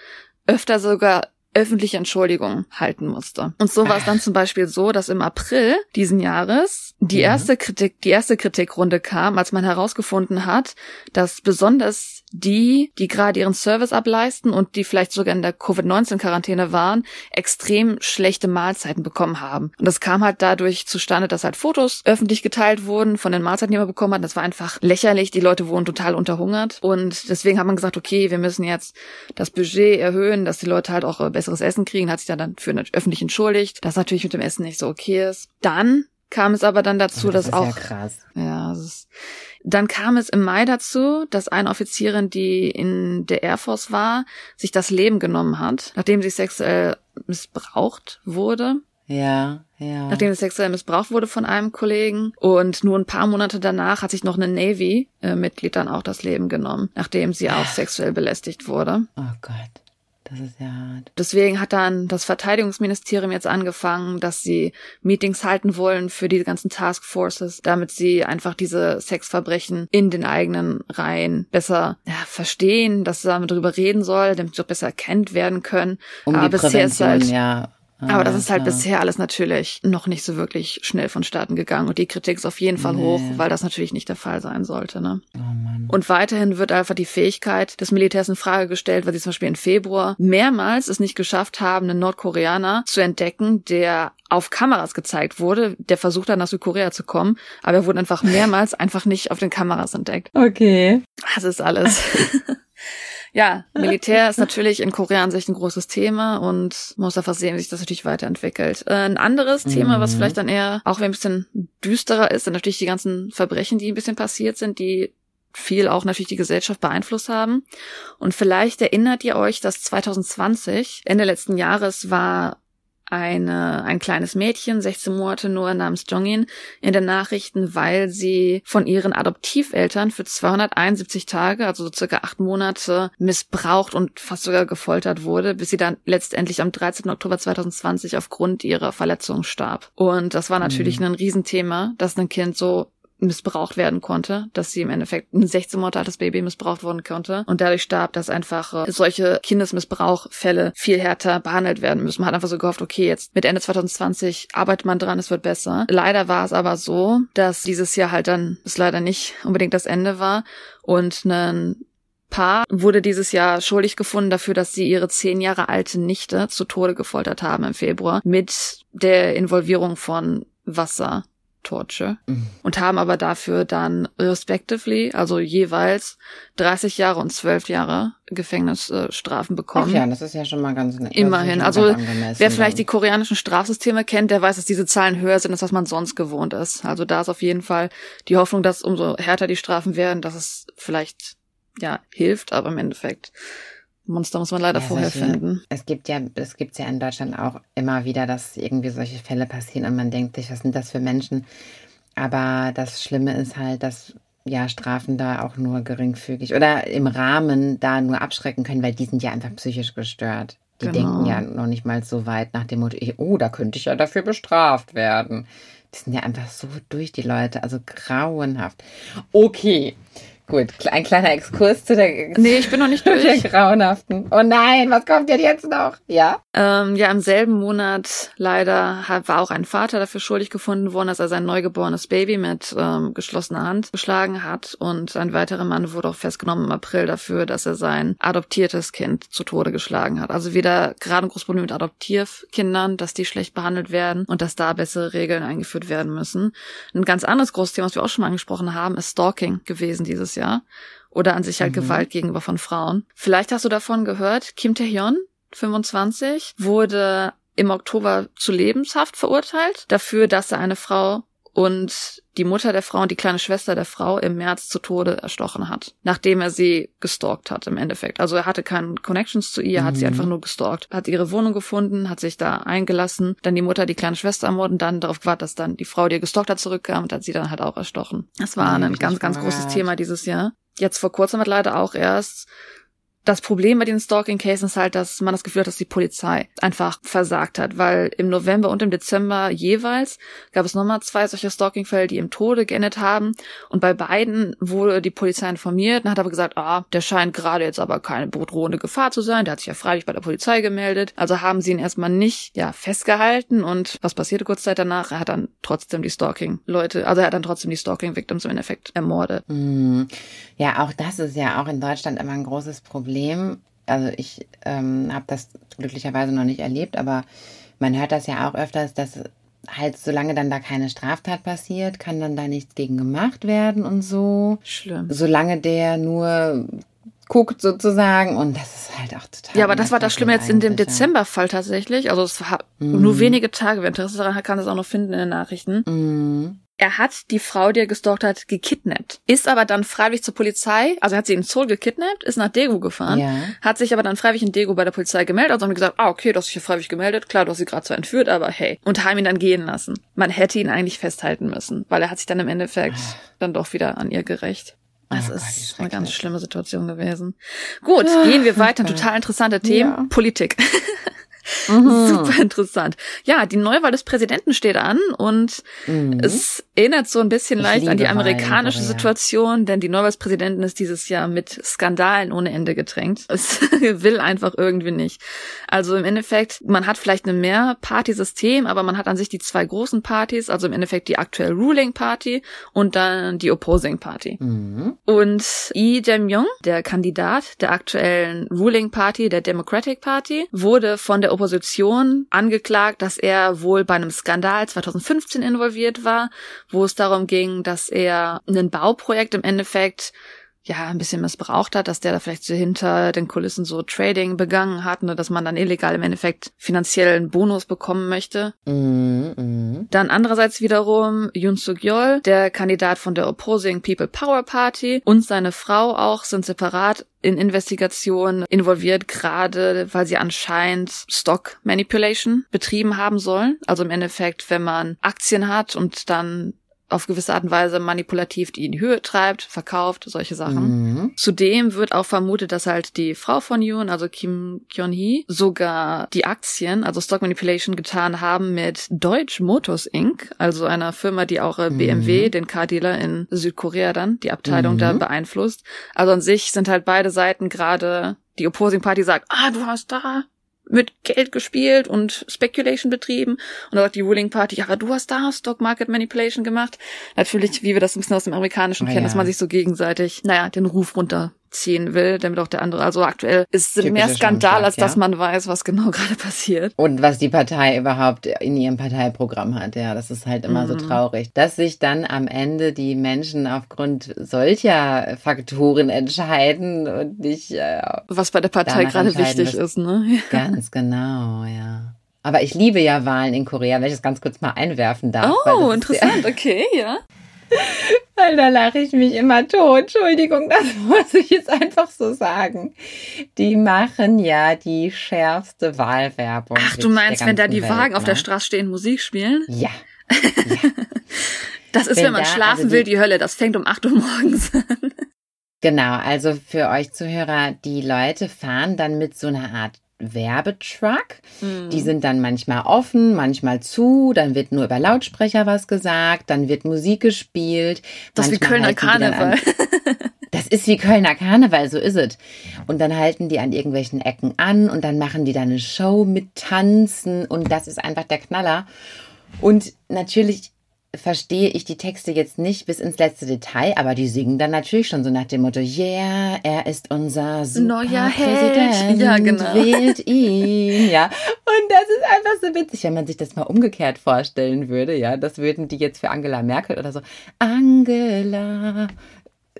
öfter sogar öffentliche Entschuldigung halten musste. Und so war es dann zum Beispiel so, dass im April diesen Jahres die erste Kritik, die erste Kritikrunde kam, als man herausgefunden hat, dass besonders die, die gerade ihren Service ableisten und die vielleicht sogar in der Covid-19-Quarantäne waren, extrem schlechte Mahlzeiten bekommen haben. Und das kam halt dadurch zustande, dass halt Fotos öffentlich geteilt wurden von den Mahlzeiten, die man bekommen hat. Das war einfach lächerlich. Die Leute wurden total unterhungert. Und deswegen hat man gesagt, okay, wir müssen jetzt das Budget erhöhen, dass die Leute halt auch äh, besseres Essen kriegen. Hat sich dann dafür öffentlich entschuldigt, dass natürlich mit dem Essen nicht so okay ist. Dann kam es aber dann dazu, Oh, das dass ist auch ja krass. ja, es ist, dann kam es im Mai dazu, dass eine Offizierin, die in der Air Force war, sich das Leben genommen hat, nachdem sie sexuell missbraucht wurde. Ja, ja. Nachdem sie sexuell missbraucht wurde von einem Kollegen. Und nur ein paar Monate danach hat sich noch eine Navy-Mitglied dann auch das Leben genommen, nachdem sie auch sexuell belästigt wurde. oh Gott, das ist ja hart. Deswegen hat dann das Verteidigungsministerium jetzt angefangen, dass sie Meetings halten wollen für die ganzen Taskforces, damit sie einfach diese Sexverbrechen in den eigenen Reihen besser ja, verstehen, dass sie damit drüber reden soll, damit sie auch besser erkennt werden können. Um Aber die Prävention, halt ja. Aber das Ah, ist halt klar. bisher alles natürlich noch nicht so wirklich schnell vonstatten gegangen und die Kritik ist auf jeden Fall Nee. hoch, weil das natürlich nicht der Fall sein sollte. Ne? Oh. Und weiterhin wird einfach die Fähigkeit des Militärs in Frage gestellt, weil sie zum Beispiel im Februar mehrmals es nicht geschafft haben, einen Nordkoreaner zu entdecken, der auf Kameras gezeigt wurde, der versucht hat, nach Südkorea zu kommen, aber er wurde einfach (laughs) mehrmals einfach nicht auf den Kameras entdeckt. Okay. Das ist alles. (laughs) ja, Militär ist natürlich in Korea an sich ein großes Thema und man muss einfach sehen, wie sich das natürlich weiterentwickelt. Äh, ein anderes Thema, was Mhm. vielleicht dann eher auch ein bisschen düsterer ist, sind natürlich die ganzen Verbrechen, die ein bisschen passiert sind, die viel auch natürlich die Gesellschaft beeinflusst haben. Und vielleicht erinnert ihr euch, dass 2020, Ende letzten Jahres, war eine, ein kleines Mädchen, 16 Monate nur, namens Jongin, in den Nachrichten, weil sie von ihren Adoptiveltern für 271 Tage, also so circa acht Monate, missbraucht und fast sogar gefoltert wurde, bis sie dann letztendlich am 13. Oktober 2020 aufgrund ihrer Verletzung starb. Und das war natürlich ein Riesenthema, dass ein Kind so missbraucht werden konnte, dass sie im Endeffekt ein 16 Monate altes Baby missbraucht worden konnte und dadurch starb, dass einfach äh, solche Kindesmissbrauchfälle viel härter behandelt werden müssen. Man hat einfach so gehofft, okay, jetzt mit Ende 2020 arbeitet man dran, es wird besser. Leider war es aber so, dass dieses Jahr halt dann es leider nicht unbedingt das Ende war und ein Paar wurde dieses Jahr schuldig gefunden dafür, dass sie ihre zehn Jahre alte Nichte zu Tode gefoltert haben im Februar mit der Involvierung von Wasser. Torture Mhm. und haben aber dafür dann respectively, also jeweils 30 Jahre und 12 Jahre Gefängnisstrafen Ach bekommen. ja, das ist ja schon mal ganz nett. Immerhin. Also, Wer vielleicht die koreanischen Strafsysteme kennt, der weiß, dass diese Zahlen höher sind, als was man sonst gewohnt ist. Also da ist auf jeden Fall die Hoffnung, dass umso härter die Strafen werden, dass es vielleicht ja hilft, aber im Endeffekt Monster muss man leider Ja, vorher solche- finden. Es gibt ja, es gibt's ja in Deutschland auch immer wieder, dass irgendwie solche Fälle passieren und man denkt sich, was sind das für Menschen? Aber das Schlimme ist halt, dass ja Strafen da auch nur geringfügig oder im Rahmen da nur abschrecken können, weil die sind ja einfach psychisch gestört. Die Genau. denken ja noch nicht mal so weit nach dem Motto, oh, da könnte ich ja dafür bestraft werden. Die sind ja einfach so durch, die Leute, also grauenhaft. Okay, gut, ein kleiner Exkurs zu der, Nee, ich bin noch nicht (laughs) der durch. grauenhaften. Oh nein, was kommt denn jetzt noch? Ja? Ähm, ja, im selben Monat leider war auch ein Vater dafür schuldig gefunden worden, dass er sein neugeborenes Baby mit ähm, geschlossener Hand geschlagen hat. Und ein weiterer Mann wurde auch festgenommen im April dafür, dass er sein adoptiertes Kind zu Tode geschlagen hat. Also wieder gerade ein großes Problem mit Adoptivkindern, dass die schlecht behandelt werden und dass da bessere Regeln eingeführt werden müssen. Ein ganz anderes großes Thema, was wir auch schon mal angesprochen haben, ist Stalking gewesen dieses Jahr. Oder an sich halt Mhm. Gewalt gegenüber von Frauen. Vielleicht hast du davon gehört, Kim Tae-hyun 25, wurde im Oktober zu Lebenshaft verurteilt dafür, dass er eine Frau und die Mutter der Frau und die kleine Schwester der Frau im März zu Tode erstochen hat, nachdem er sie gestalkt hat im Endeffekt. Also er hatte keine Connections zu ihr, hat sie Mhm. einfach nur gestalkt, hat ihre Wohnung gefunden, hat sich da eingelassen, dann die Mutter die kleine Schwester ermorden, dann darauf gewartet, dass dann die Frau, die er gestalkt hat, zurückkam und hat sie dann halt auch erstochen. Das war hab ein ganz, ganz großes. Thema dieses Jahr. Jetzt vor kurzem hat leider auch erst Das Problem bei den Stalking-Cases ist halt, dass man das Gefühl hat, dass die Polizei einfach versagt hat, weil im November und im Dezember jeweils gab es nochmal zwei solche Stalking-Fälle, die im Tode geendet haben. Und bei beiden wurde die Polizei informiert und hat aber gesagt, ah, der scheint gerade jetzt aber keine bedrohende Gefahr zu sein. Der hat sich ja freiwillig bei der Polizei gemeldet. Also haben sie ihn erstmal nicht, ja, festgehalten. Und was passierte kurz Zeit danach? Er hat dann trotzdem die Stalking-Leute, also er hat dann trotzdem die Stalking-Victims im Endeffekt ermordet. Mm. Ja, auch das ist ja auch in Deutschland immer ein großes Problem. Also ich ähm, habe das glücklicherweise noch nicht erlebt, aber man hört das ja auch öfters, dass halt solange dann da keine Straftat passiert, kann dann da nichts gegen gemacht werden und so. Schlimm. Solange der nur guckt sozusagen und das ist halt auch total. Ja, aber das war das Schlimme jetzt in dem. Dezember-Fall tatsächlich. Also es war Mhm. nur wenige Tage. Wer Interesse daran hat, kann das auch noch finden in den Nachrichten. Mhm. Er hat die Frau, die er gestalkt hat, gekidnappt. Ist aber dann freiwillig zur Polizei, also er hat sie in Seoul gekidnappt, ist nach Daegu gefahren, Ja. hat sich aber dann freiwillig in Daegu bei der Polizei gemeldet, also haben gesagt, ah, okay, du hast dich hier freiwillig gemeldet, klar, du hast sie gerade zwar entführt, aber hey. Und haben ihn dann gehen lassen. Man hätte ihn eigentlich festhalten müssen, weil er hat sich dann im Endeffekt dann doch wieder an ihr gerecht. Das Oh Gott, wie ist eine ganz schlimme Situation gewesen. Gut, gehen wir weiter. Total interessante Themen. Ja. Politik. (laughs) Mhm. (laughs) Super interessant. Ja, die Neuwahl des Präsidenten steht an und Mhm. es erinnert so ein bisschen Ich leicht an die amerikanische Korea. Situation, denn die Neuwahl des Präsidenten ist dieses Jahr mit Skandalen ohne Ende getränkt. Es (laughs) will einfach irgendwie nicht. Also im Endeffekt, man hat vielleicht ein Mehr-Party-System, aber man hat an sich die zwei großen Partys, also im Endeffekt die aktuell Ruling Party und dann die Opposing Party. Mhm. Und Lee Jae-myung, der Kandidat der aktuellen Ruling Party, der Democratic Party, wurde von der Opposition angeklagt, dass er wohl bei einem Skandal 2015 involviert war, wo es darum ging, dass er ein Bauprojekt im Endeffekt ja, ein bisschen missbraucht hat, dass der da vielleicht so hinter den Kulissen so Trading begangen hat, ne, dass man dann illegal im Endeffekt finanziellen Bonus bekommen möchte. Mhm. Mhm. Dann andererseits wiederum Yoon Suk Yeol, der Kandidat von der Opposing People Power Party und seine Frau auch sind separat in Investigationen involviert, gerade weil sie anscheinend Stock Manipulation betrieben haben sollen. Also im Endeffekt, wenn man Aktien hat und dann auf gewisse Art und Weise manipulativ die in Höhe treibt, verkauft, solche Sachen. Mhm. Zudem wird auch vermutet, dass halt die Frau von Yoon, also Kim Kyun-hee, sogar die Aktien, also Stock Manipulation, getan haben mit Deutsch Motors Inc., also einer Firma, die auch äh, BMW, den Car-Dealer in Südkorea dann, die Abteilung Mhm. da beeinflusst. Also an sich sind halt beide Seiten gerade, die Opposing Party sagt, ah, du hast da mit Geld gespielt und Speculation betrieben. Und dann sagt die Ruling Party, ja, aber du hast da Stock Market Manipulation gemacht. Natürlich, wie wir das ein bisschen aus dem Amerikanischen Oh kennen, ja. dass man sich so gegenseitig, naja, den Ruf runterziehen will, damit auch der andere, also aktuell ist es mehr Typische Skandal, als dass ja. man weiß, was genau (laughs) gerade passiert. Und was die Partei überhaupt in ihrem Parteiprogramm hat, ja, das ist halt immer so Mhm. traurig. Dass sich dann am Ende die Menschen aufgrund solcher Faktoren entscheiden und nicht äh, Was bei der Partei gerade wichtig ist, ne? (laughs) ganz genau, ja. Aber ich liebe ja Wahlen in Korea, wenn ich das ganz kurz mal einwerfen darf. Oh, interessant, okay, ja. Weil da lache ich mich immer tot. Entschuldigung, das (laughs) muss ich jetzt einfach so sagen. Die machen ja die schärfste Wahlwerbung. Ach, du meinst, wenn da die Welt, Wagen auf der ne? Straße stehen, Musik spielen? Ja. (laughs) Das ist, Wenn wenn man da- schlafen also will, die- die Hölle. Das fängt um 8 Uhr morgens (laughs) an. Genau, also für euch Zuhörer, die Leute fahren dann mit so einer Art Werbetruck. Mhm. Die sind dann manchmal offen, manchmal zu, dann wird nur über Lautsprecher was gesagt, dann wird Musik gespielt. Das ist wie Kölner dann Karneval. An, (laughs) das ist wie Kölner Karneval, so ist es. Und dann halten die an irgendwelchen Ecken an und dann machen die da eine Show mit Tanzen und das ist einfach der Knaller. Und natürlich verstehe ich die Texte jetzt nicht bis ins letzte Detail, aber die singen dann natürlich schon so nach dem Motto, yeah, er ist unser Neuer Held. Superpräsident, Ja, genau. wählt ihn, ja. Und das ist einfach so witzig, wenn man sich das mal umgekehrt vorstellen würde, ja. Das würden die jetzt für Angela Merkel oder so, Angela,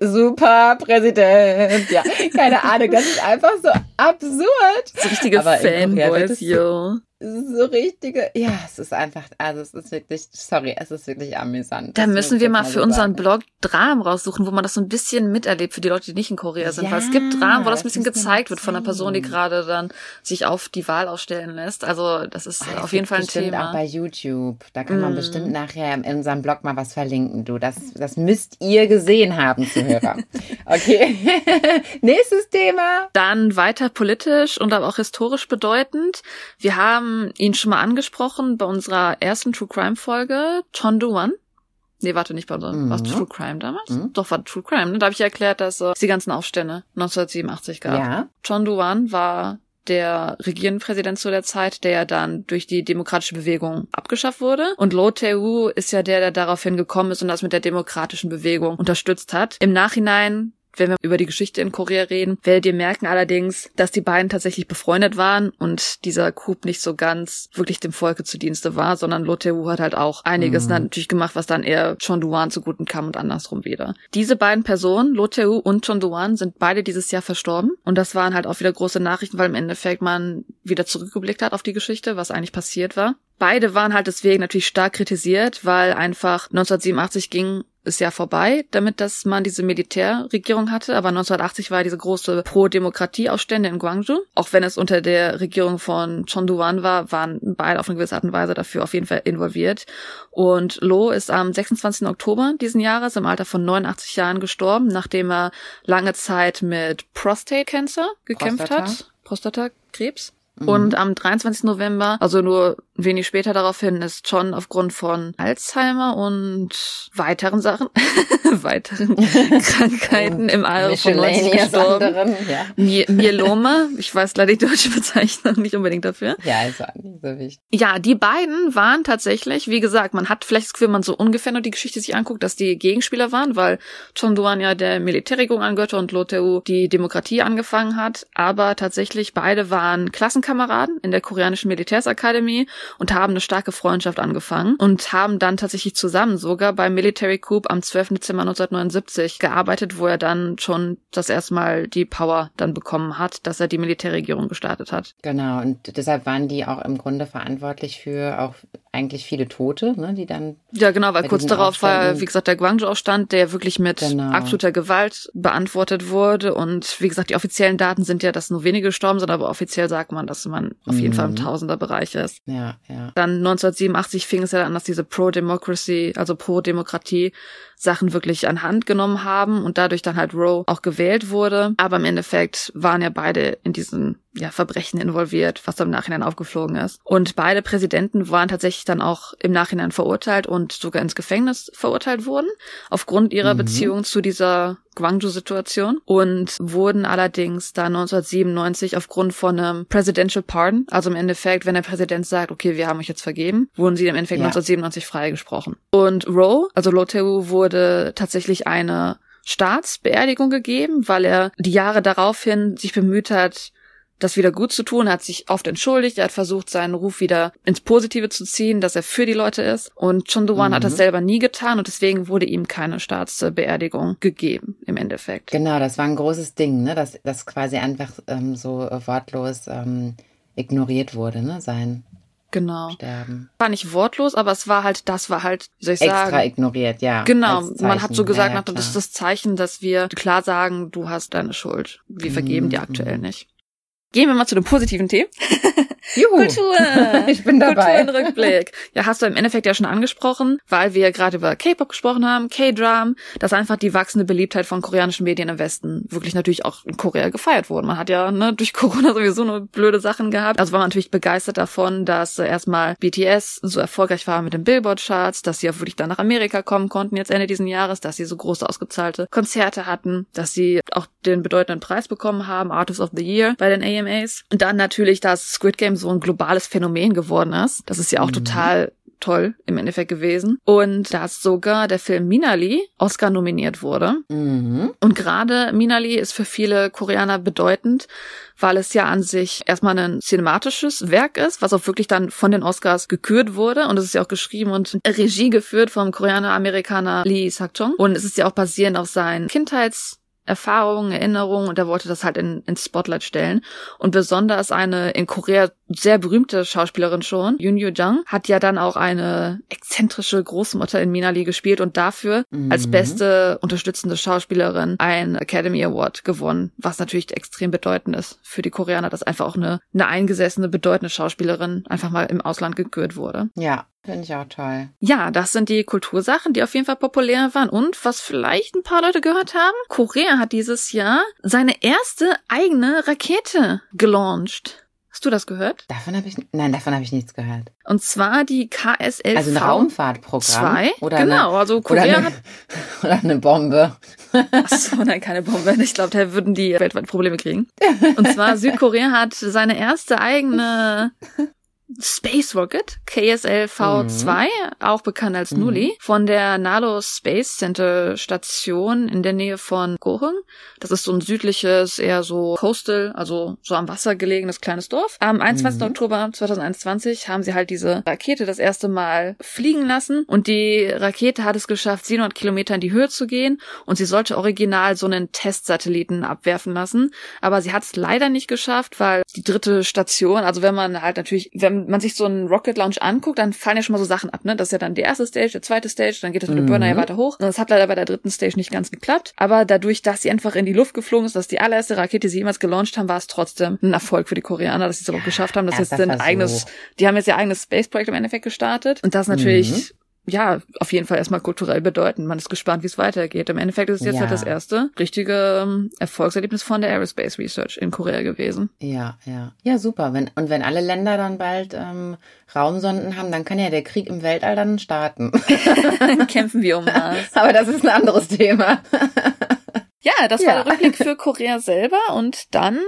Superpräsident, ja. Keine Ahnung, das ist einfach so absurd. So richtige Fanboys, yo. So richtige, ja, es ist einfach, also es ist wirklich, sorry, es ist wirklich amüsant. Da müssen wir mal so für unseren sagen. Blog Dramen raussuchen, wo man das so ein bisschen miterlebt für die Leute, die nicht in Korea sind. Weil es gibt Ja, Dramen, wo das ein bisschen gezeigt wird von einer Person, die gerade dann sich auf die Wahl ausstellen lässt. Also das ist das auf jeden Fall ein Thema. auch bei YouTube. Da kann man Mm. bestimmt nachher in unserem Blog mal was verlinken, du. Das, das müsst ihr gesehen haben, Zuhörer. (laughs) Okay. (laughs) Nächstes Thema. Dann weiter politisch und aber auch historisch bedeutend. Wir haben ihn schon mal angesprochen bei unserer ersten True Crime Folge, Chondu One. Nee, warte, nicht bei unserem. Mhm. War True Crime damals? Mhm. Doch, war True Crime. Ne? Da habe ich erklärt, dass es die ganzen Aufstände 1987 gab. Ja. Chon Duan war der regierende Präsident zu der Zeit, der dann durch die demokratische Bewegung abgeschafft wurde. Und Lo Tae-woo ist ja der, der daraufhin gekommen ist und das mit der demokratischen Bewegung unterstützt hat. Im Nachhinein wenn wir über die Geschichte in Korea reden, werdet ihr merken allerdings, dass die beiden tatsächlich befreundet waren und dieser Coup nicht so ganz wirklich dem Volke zu Dienste war, sondern Lo Tae-woo hat halt auch einiges Mhm. natürlich gemacht, was dann eher Chon Du-wan zuguten kam und andersrum wieder. Diese beiden Personen, Lo Tae-woo und Chon Du-wan, sind beide dieses Jahr verstorben und das waren halt auch wieder große Nachrichten, weil im Endeffekt man wieder zurückgeblickt hat auf die Geschichte, was eigentlich passiert war. Beide waren halt deswegen natürlich stark kritisiert, weil einfach 1987 ging ist ja vorbei, damit dass man diese Militärregierung hatte. Aber 1980 war diese große Pro-Demokratie-Aufstände in Gwangju. Auch wenn es unter der Regierung von Chon Du-wan war, waren beide auf eine gewisse Art und Weise dafür auf jeden Fall involviert. Und Lo ist am 26. Oktober diesen Jahres im Alter von 89 Jahren gestorben, nachdem er lange Zeit mit Prostate Cancer gekämpft Prostata? hat. Prostatakrebs. Und am 23. November, also nur wenig später daraufhin, ist John aufgrund von Alzheimer und weiteren Sachen, (laughs) weiteren (laughs) Krankheiten im Alter von 90 Miscellaneous gestorben. anderen. Ja. My ich weiß leider die deutsche (laughs) Bezeichnung nicht unbedingt dafür. ja, ist auch nicht so wichtig. Ja, die beiden waren tatsächlich, wie gesagt, man hat vielleicht das Gefühl, wenn man so ungefähr nur die Geschichte sich anguckt, dass die Gegenspieler waren, weil Chon Duan ja der Militärregierung angehörte und Lo Tae-woo die Demokratie angefangen hat. Aber tatsächlich beide waren Klassenkameraden in der koreanischen Militärsakademie und haben eine starke Freundschaft angefangen und haben dann tatsächlich zusammen sogar beim Military Coup am 12. Dezember 1979 gearbeitet, wo er dann schon das erste Mal die Power dann bekommen hat, dass er die Militärregierung gestartet hat. Genau, und deshalb waren die auch im Grunde verantwortlich für auch eigentlich viele Tote, ne, die dann Ja, genau, weil kurz darauf war, wie gesagt, der Guangzhou-Aufstand, der wirklich mit Genau. absoluter Gewalt beantwortet wurde. Und wie gesagt, die offiziellen Daten sind ja, dass nur wenige gestorben sind, aber offiziell sagt man, dass man auf jeden Mhm. Fall im Tausenderbereich ist. Ja, ja. Dann 1987 fing es ja an, dass diese Pro-Democracy, also Pro-Demokratie Sachen wirklich an Hand genommen haben und dadurch dann halt Roe auch gewählt wurde. Aber im Endeffekt waren ja beide in diesen ja, Verbrechen involviert, was dann im Nachhinein aufgeflogen ist. Und beide Präsidenten waren tatsächlich dann auch im Nachhinein verurteilt und sogar ins Gefängnis verurteilt wurden, aufgrund ihrer Mhm. Beziehung zu dieser Guangzhou-Situation und wurden allerdings da 1997 aufgrund von einem Presidential Pardon, also im Endeffekt, wenn der Präsident sagt, okay, wir haben euch jetzt vergeben, wurden sie im Endeffekt Ja. 1997 freigesprochen. Und Roe, also Lo Tae-woo, wurde tatsächlich eine Staatsbeerdigung gegeben, weil er die Jahre daraufhin sich bemüht hat, das wieder gut zu tun, hat sich oft entschuldigt, er hat versucht, seinen Ruf wieder ins Positive zu ziehen, dass er für die Leute ist. Und Chon Do-wan hat Mhm. das selber nie getan und deswegen wurde ihm keine Staatsbeerdigung gegeben, im Endeffekt. Genau, das war ein großes Ding, ne, dass das quasi einfach ähm, so äh, wortlos ähm, ignoriert wurde, ne, sein Genau. Sterben. War nicht wortlos, aber es war halt, das war halt, wie soll ich Extra sagen? ignoriert, ja. Genau, man hat so gesagt, ja, ja, das ist das Zeichen, dass wir klar sagen, du hast deine Schuld. Wir vergeben Mhm, dir aktuell mhm. nicht. Gehen wir mal zu den positiven Themen. (laughs) Juhu. Kultur. (laughs) Ich bin dabei. Kulturenrückblick. Ja, hast du im Endeffekt ja schon angesprochen, weil wir gerade über K-Pop gesprochen haben, K-Dram, dass einfach die wachsende Beliebtheit von koreanischen Medien im Westen wirklich natürlich auch in Korea gefeiert wurde. Man hat ja ne, durch (laughs) Corona sowieso nur blöde Sachen gehabt. Also war man natürlich begeistert davon, dass äh, erstmal BTS so erfolgreich war mit den Billboard-Charts, dass sie auch wirklich dann nach Amerika kommen konnten jetzt Ende diesen Jahres, dass sie so große ausgezahlte Konzerte hatten, dass sie auch den bedeutenden Preis bekommen haben, Artist of the Year bei den AMAs. Und dann natürlich, dass Squid Game so ein globales Phänomen geworden ist. Das ist ja auch Mhm. total toll im Endeffekt gewesen. Und dass sogar der Film Minali Oscar nominiert wurde. Mhm. Und gerade Minali ist für viele Koreaner bedeutend, weil es ja an sich erstmal ein cinematisches Werk ist, was auch wirklich dann von den Oscars gekürt wurde. Und es ist ja auch geschrieben und Regie geführt vom Koreaner-Amerikaner Lee Sak-chong. Und es ist ja auch basierend auf seinen Kindheits- Erfahrungen, Erinnerungen und er wollte das halt in, ins Spotlight stellen. Und besonders eine in Korea sehr berühmte Schauspielerin schon. Yoon Yoo Jung hat ja dann auch eine exzentrische Großmutter in Minali gespielt und dafür mhm. als beste unterstützende Schauspielerin ein Academy Award gewonnen, was natürlich extrem bedeutend ist für die Koreaner, dass einfach auch eine, eine eingesessene, bedeutende Schauspielerin einfach mal im Ausland gekürt wurde. Ja, Finde ich auch toll. Ja, das sind die Kultursachen, die auf jeden Fall populär waren. Und was vielleicht ein paar Leute gehört haben, Korea hat dieses Jahr seine erste eigene Rakete gelauncht. Hast du das gehört? Davon habe ich nein, davon habe ich nichts gehört. Und zwar die KSLV. Also ein Raumfahrtprogramm. Zwei? Oder genau, eine, also Korea oder eine, hat. (laughs) Oder eine Bombe. Ach so, nein, keine Bombe. Ich glaube, da würden die weltweit Probleme kriegen. (laughs) Und zwar Südkorea hat seine erste eigene Space Rocket, KSL V2, mhm. auch bekannt als mhm. Nuli, von der Nalo Space Center Station in der Nähe von Gohung. Das ist so ein südliches, eher so coastal, also so am Wasser gelegenes kleines Dorf. Am 21. Mhm. Oktober 2021 haben sie halt diese Rakete das erste Mal fliegen lassen und die Rakete hat es geschafft, 700 Kilometer in die Höhe zu gehen und sie sollte original so einen Testsatelliten abwerfen lassen. Aber sie hat es leider nicht geschafft, weil die dritte Station, also wenn man halt natürlich, wenn man sich so einen Rocket Launch anguckt, dann fallen ja schon mal so Sachen ab, ne? Das ist ja dann die erste Stage, der zweite Stage, dann geht das mit dem Burner ja mhm. weiter hoch. Und das hat leider bei der dritten Stage nicht ganz geklappt. Aber dadurch, dass sie einfach in die Luft geflogen ist, dass die allererste Rakete, die sie jemals gelauncht haben, war es trotzdem ein Erfolg für die Koreaner, dass sie es aber auch geschafft haben, dass jetzt ein eigenes, die haben jetzt ihr eigenes Space-Projekt im Endeffekt gestartet. Und das natürlich mhm ja, auf jeden Fall erstmal kulturell bedeutend. Man ist gespannt, wie es weitergeht. Im Endeffekt ist es jetzt ja. halt das erste richtige ähm, Erfolgserlebnis von der Aerospace Research in Korea gewesen. Ja, ja. Ja, super. Wenn, und wenn alle Länder dann bald ähm, Raumsonden haben, dann kann ja der Krieg im Weltall dann starten. (laughs) dann kämpfen wir um Mars. Aber das ist ein anderes Thema. Ja, das ja. war der Rückblick für Korea selber und dann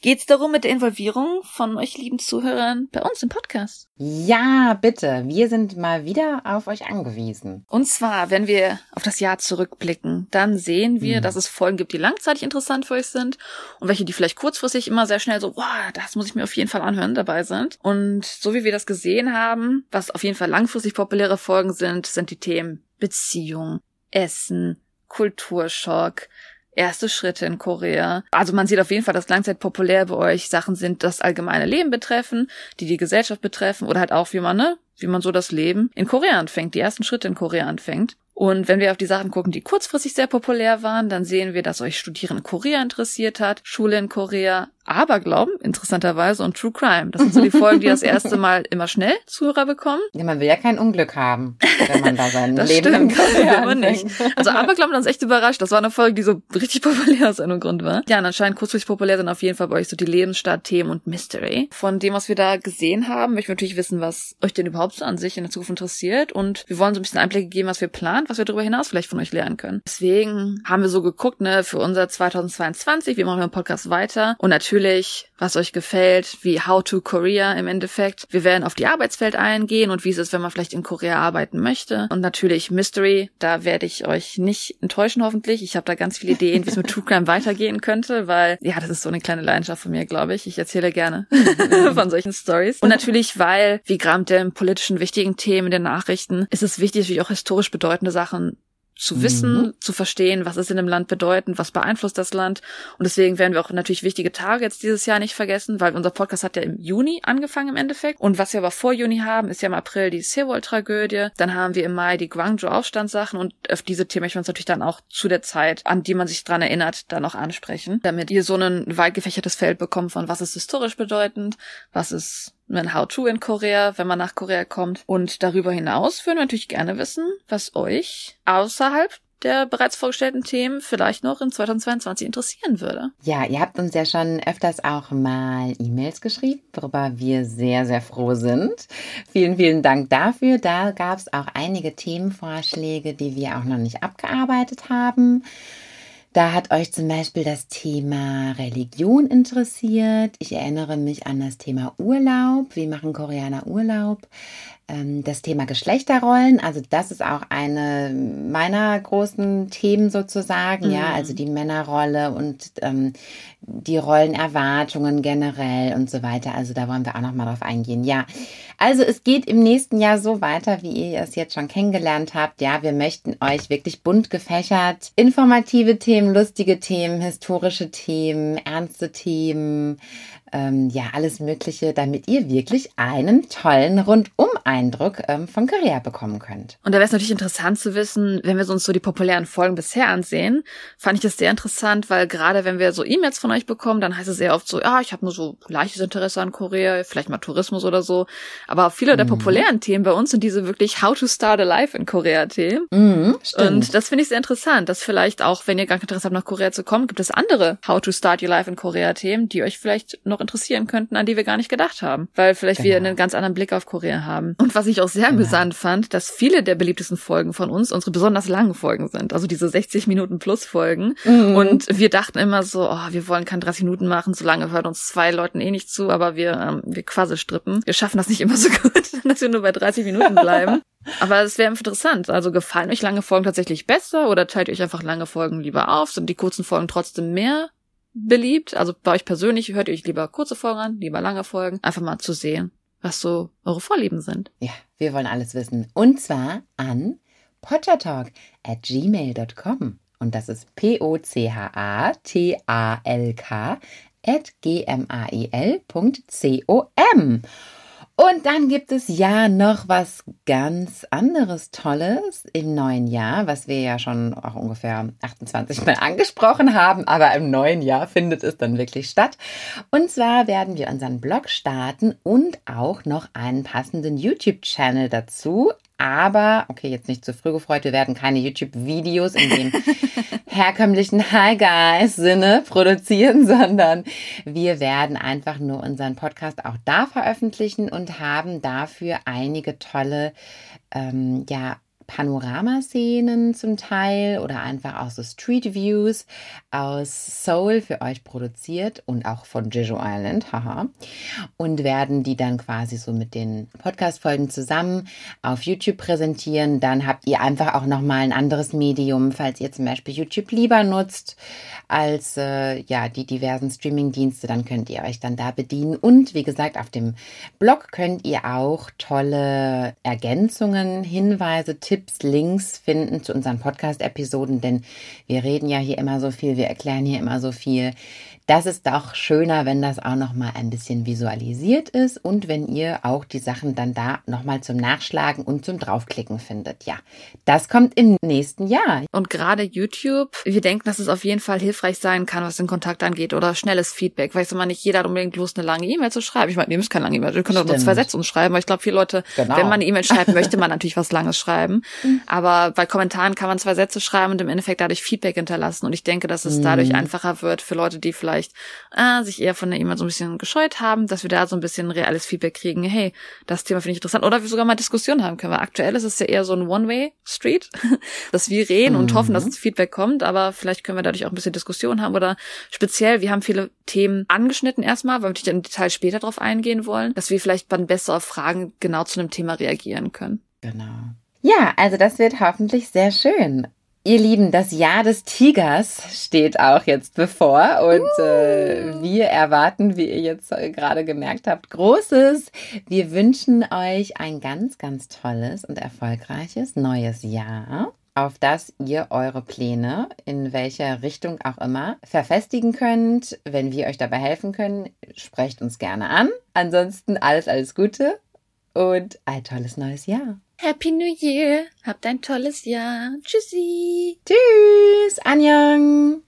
geht's darum mit der Involvierung von euch lieben Zuhörern bei uns im Podcast. Ja, bitte. Wir sind mal wieder auf euch angewiesen. Und zwar, wenn wir auf das Jahr zurückblicken, dann sehen wir, mhm. dass es Folgen gibt, die langzeitig interessant für euch sind und welche, die vielleicht kurzfristig immer sehr schnell so, wow, das muss ich mir auf jeden Fall anhören, dabei sind. Und so wie wir das gesehen haben, was auf jeden Fall langfristig populäre Folgen sind, sind die Themen Beziehung, Essen, Kulturschock, erste Schritte in Korea. Also man sieht auf jeden Fall, dass langzeit populär bei euch Sachen sind, das allgemeine Leben betreffen, die die Gesellschaft betreffen oder halt auch, wie man, ne, wie man so das Leben in Korea anfängt, die ersten Schritte in Korea anfängt. Und wenn wir auf die Sachen gucken, die kurzfristig sehr populär waren, dann sehen wir, dass euch Studieren in Korea interessiert hat, Schule in Korea, Aberglauben, interessanterweise, und True Crime. Das sind so die Folgen, die das erste Mal immer schnell Zuhörer bekommen. Ja, man will ja kein Unglück haben, wenn man da sein (laughs) das Leben stimmt, will man nicht. Also Aberglauben hat uns echt überrascht. Das war eine Folge, die so richtig populär aus einem Grund war. Ja, und anscheinend kurzfristig populär sind auf jeden Fall bei euch so die Lebensstart-Themen und Mystery. Von dem, was wir da gesehen haben, möchten wir natürlich wissen, was euch denn überhaupt so an sich in der Zukunft interessiert. Und wir wollen so ein bisschen Einblicke geben, was wir planen, was wir darüber hinaus vielleicht von euch lernen können. Deswegen haben wir so geguckt, ne, für unser 2022, wie machen wir im Podcast weiter. Und natürlich, was euch gefällt, wie How to Korea im Endeffekt. Wir werden auf die Arbeitswelt eingehen und wie es ist, wenn man vielleicht in Korea arbeiten möchte. Und natürlich Mystery, da werde ich euch nicht enttäuschen hoffentlich. Ich habe da ganz viele Ideen, wie es mit True Crime weitergehen könnte, weil ja, das ist so eine kleine Leidenschaft von mir, glaube ich. Ich erzähle gerne (laughs) von solchen Stories. Und natürlich, weil, wie Gramm der politischen wichtigen Themen in den Nachrichten, ist es wichtig, natürlich auch historisch bedeutende Sachen zu wissen, mhm. zu verstehen, was ist in dem Land bedeutend, was beeinflusst das Land. Und deswegen werden wir auch natürlich wichtige Tage jetzt dieses Jahr nicht vergessen, weil unser Podcast hat ja im Juni angefangen im Endeffekt. Und was wir aber vor Juni haben, ist ja im April die Sewol-Tragödie. Dann haben wir im Mai die Guangzhou-Aufstandssachen und auf diese Themen möchten wir uns natürlich dann auch zu der Zeit, an die man sich dran erinnert, dann noch ansprechen, damit ihr so ein weit gefächertes Feld bekommt von was ist historisch bedeutend, was ist ein How-To in Korea, wenn man nach Korea kommt. Und darüber hinaus würden wir natürlich gerne wissen, was euch außerhalb der bereits vorgestellten Themen vielleicht noch in 2022 interessieren würde. Ja, ihr habt uns ja schon öfters auch mal E-Mails geschrieben, worüber wir sehr, sehr froh sind. Vielen, vielen Dank dafür. Da gab es auch einige Themenvorschläge, die wir auch noch nicht abgearbeitet haben. Da hat euch zum Beispiel das Thema Religion interessiert. Ich erinnere mich an das Thema Urlaub. Wie machen Koreaner Urlaub? Ähm, das Thema Geschlechterrollen, also das ist auch eine meiner großen Themen sozusagen, mhm. ja, also die Männerrolle und ähm, die Rollenerwartungen generell und so weiter. Also da wollen wir auch noch mal drauf eingehen. Ja, also es geht im nächsten Jahr so weiter, wie ihr es jetzt schon kennengelernt habt. Ja, wir möchten euch wirklich bunt gefächert informative Themen, lustige Themen, historische Themen, ernste Themen ähm, ja alles Mögliche, damit ihr wirklich einen tollen Rundum-Eindruck ähm, von Korea bekommen könnt. Und da wäre es natürlich interessant zu wissen, wenn wir uns so die populären Folgen bisher ansehen, fand ich das sehr interessant, weil gerade wenn wir so E-Mails von euch bekommen, dann heißt es sehr oft so, ja, ich habe nur so leichtes Interesse an Korea, vielleicht mal Tourismus oder so. Aber viele mhm. der populären Themen bei uns sind diese wirklich How to Start a Life in Korea Themen. Mhm, und das finde ich sehr interessant, dass vielleicht auch, wenn ihr gar kein Interesse habt, nach Korea zu kommen, gibt es andere How to Start Your Life in Korea Themen, die euch vielleicht noch interessieren könnten, an die wir gar nicht gedacht haben. Weil vielleicht genau. wir einen ganz anderen Blick auf Korea haben. Und was ich auch sehr genau. amüsant fand, dass viele der beliebtesten Folgen von uns unsere besonders langen Folgen sind. Also diese 60 Minuten plus Folgen. Mhm. Und wir dachten immer so, oh, wir wollen keine 30 Minuten machen, so lange hört uns zwei Leuten eh nicht zu, aber wir, ähm, wir quasi strippen. Wir schaffen das nicht immer so (laughs) gut, dass wir nur bei 30 Minuten bleiben. (laughs) Aber es wäre interessant. Also gefallen euch lange Folgen tatsächlich besser oder teilt euch einfach lange Folgen lieber auf? Sind die kurzen Folgen trotzdem mehr beliebt? Also bei euch persönlich hört ihr euch lieber kurze Folgen an, lieber lange Folgen? Einfach mal zu sehen, was so eure Vorlieben sind. Ja, wir wollen alles wissen. Und zwar an pottertalk at gmail.com. Und das ist P-O-C-H-A-T-A-L-K at g-m-a-i-l.com. Und dann gibt es ja noch was ganz anderes Tolles im neuen Jahr, was wir ja schon auch ungefähr 28 Mal angesprochen haben, aber im neuen Jahr findet es dann wirklich statt. Und zwar werden wir unseren Blog starten und auch noch einen passenden YouTube-Channel dazu aber, okay, jetzt nicht zu früh gefreut, wir werden keine YouTube-Videos in dem (laughs) herkömmlichen Hi Guys Sinne produzieren, sondern wir werden einfach nur unseren Podcast auch da veröffentlichen und haben dafür einige tolle, ähm, ja, Panoramaszenen zum Teil oder einfach auch so Street Views aus Seoul für euch produziert und auch von Jeju Island, haha. Und werden die dann quasi so mit den Podcast-Folgen zusammen auf YouTube präsentieren. Dann habt ihr einfach auch nochmal ein anderes Medium, falls ihr zum Beispiel YouTube lieber nutzt als äh, ja die diversen Streaming-Dienste, dann könnt ihr euch dann da bedienen. Und wie gesagt, auf dem Blog könnt ihr auch tolle Ergänzungen, Hinweise, Tipps Tipps, Links finden zu unseren Podcast-Episoden, denn wir reden ja hier immer so viel, wir erklären hier immer so viel das ist doch schöner, wenn das auch noch mal ein bisschen visualisiert ist und wenn ihr auch die Sachen dann da noch mal zum Nachschlagen und zum draufklicken findet. Ja, das kommt im nächsten Jahr. Und gerade YouTube, wir denken, dass es auf jeden Fall hilfreich sein kann, was den Kontakt angeht oder schnelles Feedback, sag mal nicht jeder hat unbedingt Lust, eine lange E-Mail zu schreiben. Ich meine, ihr müsst keine lange E-Mail, ihr könnt auch nur zwei Sätze uns schreiben, aber ich glaube, viele Leute, genau. wenn man eine E-Mail schreibt, (laughs) möchte man natürlich was Langes schreiben. Mhm. Aber bei Kommentaren kann man zwei Sätze schreiben und im Endeffekt dadurch Feedback hinterlassen. Und ich denke, dass es dadurch mhm. einfacher wird für Leute, die vielleicht vielleicht äh, sich eher von der E-Mail so ein bisschen gescheut haben, dass wir da so ein bisschen reales Feedback kriegen, hey, das Thema finde ich interessant. Oder wir sogar mal Diskussionen haben können, weil aktuell ist es ja eher so ein One-Way-Street, (laughs) dass wir reden mhm. und hoffen, dass das Feedback kommt, aber vielleicht können wir dadurch auch ein bisschen Diskussion haben oder speziell, wir haben viele Themen angeschnitten erstmal, weil wir natürlich im Detail später drauf eingehen wollen, dass wir vielleicht dann besser auf Fragen genau zu einem Thema reagieren können. Genau. Ja, also das wird hoffentlich sehr schön. Ihr Lieben, das Jahr des Tigers steht auch jetzt bevor und äh, wir erwarten, wie ihr jetzt gerade gemerkt habt, Großes. Wir wünschen euch ein ganz, ganz tolles und erfolgreiches neues Jahr, auf das ihr eure Pläne in welcher Richtung auch immer verfestigen könnt. Wenn wir euch dabei helfen können, sprecht uns gerne an. Ansonsten alles, alles Gute und ein tolles neues Jahr. Happy New Year. Habt ein tolles Jahr. Tschüssi. Tschüss. Annyeong.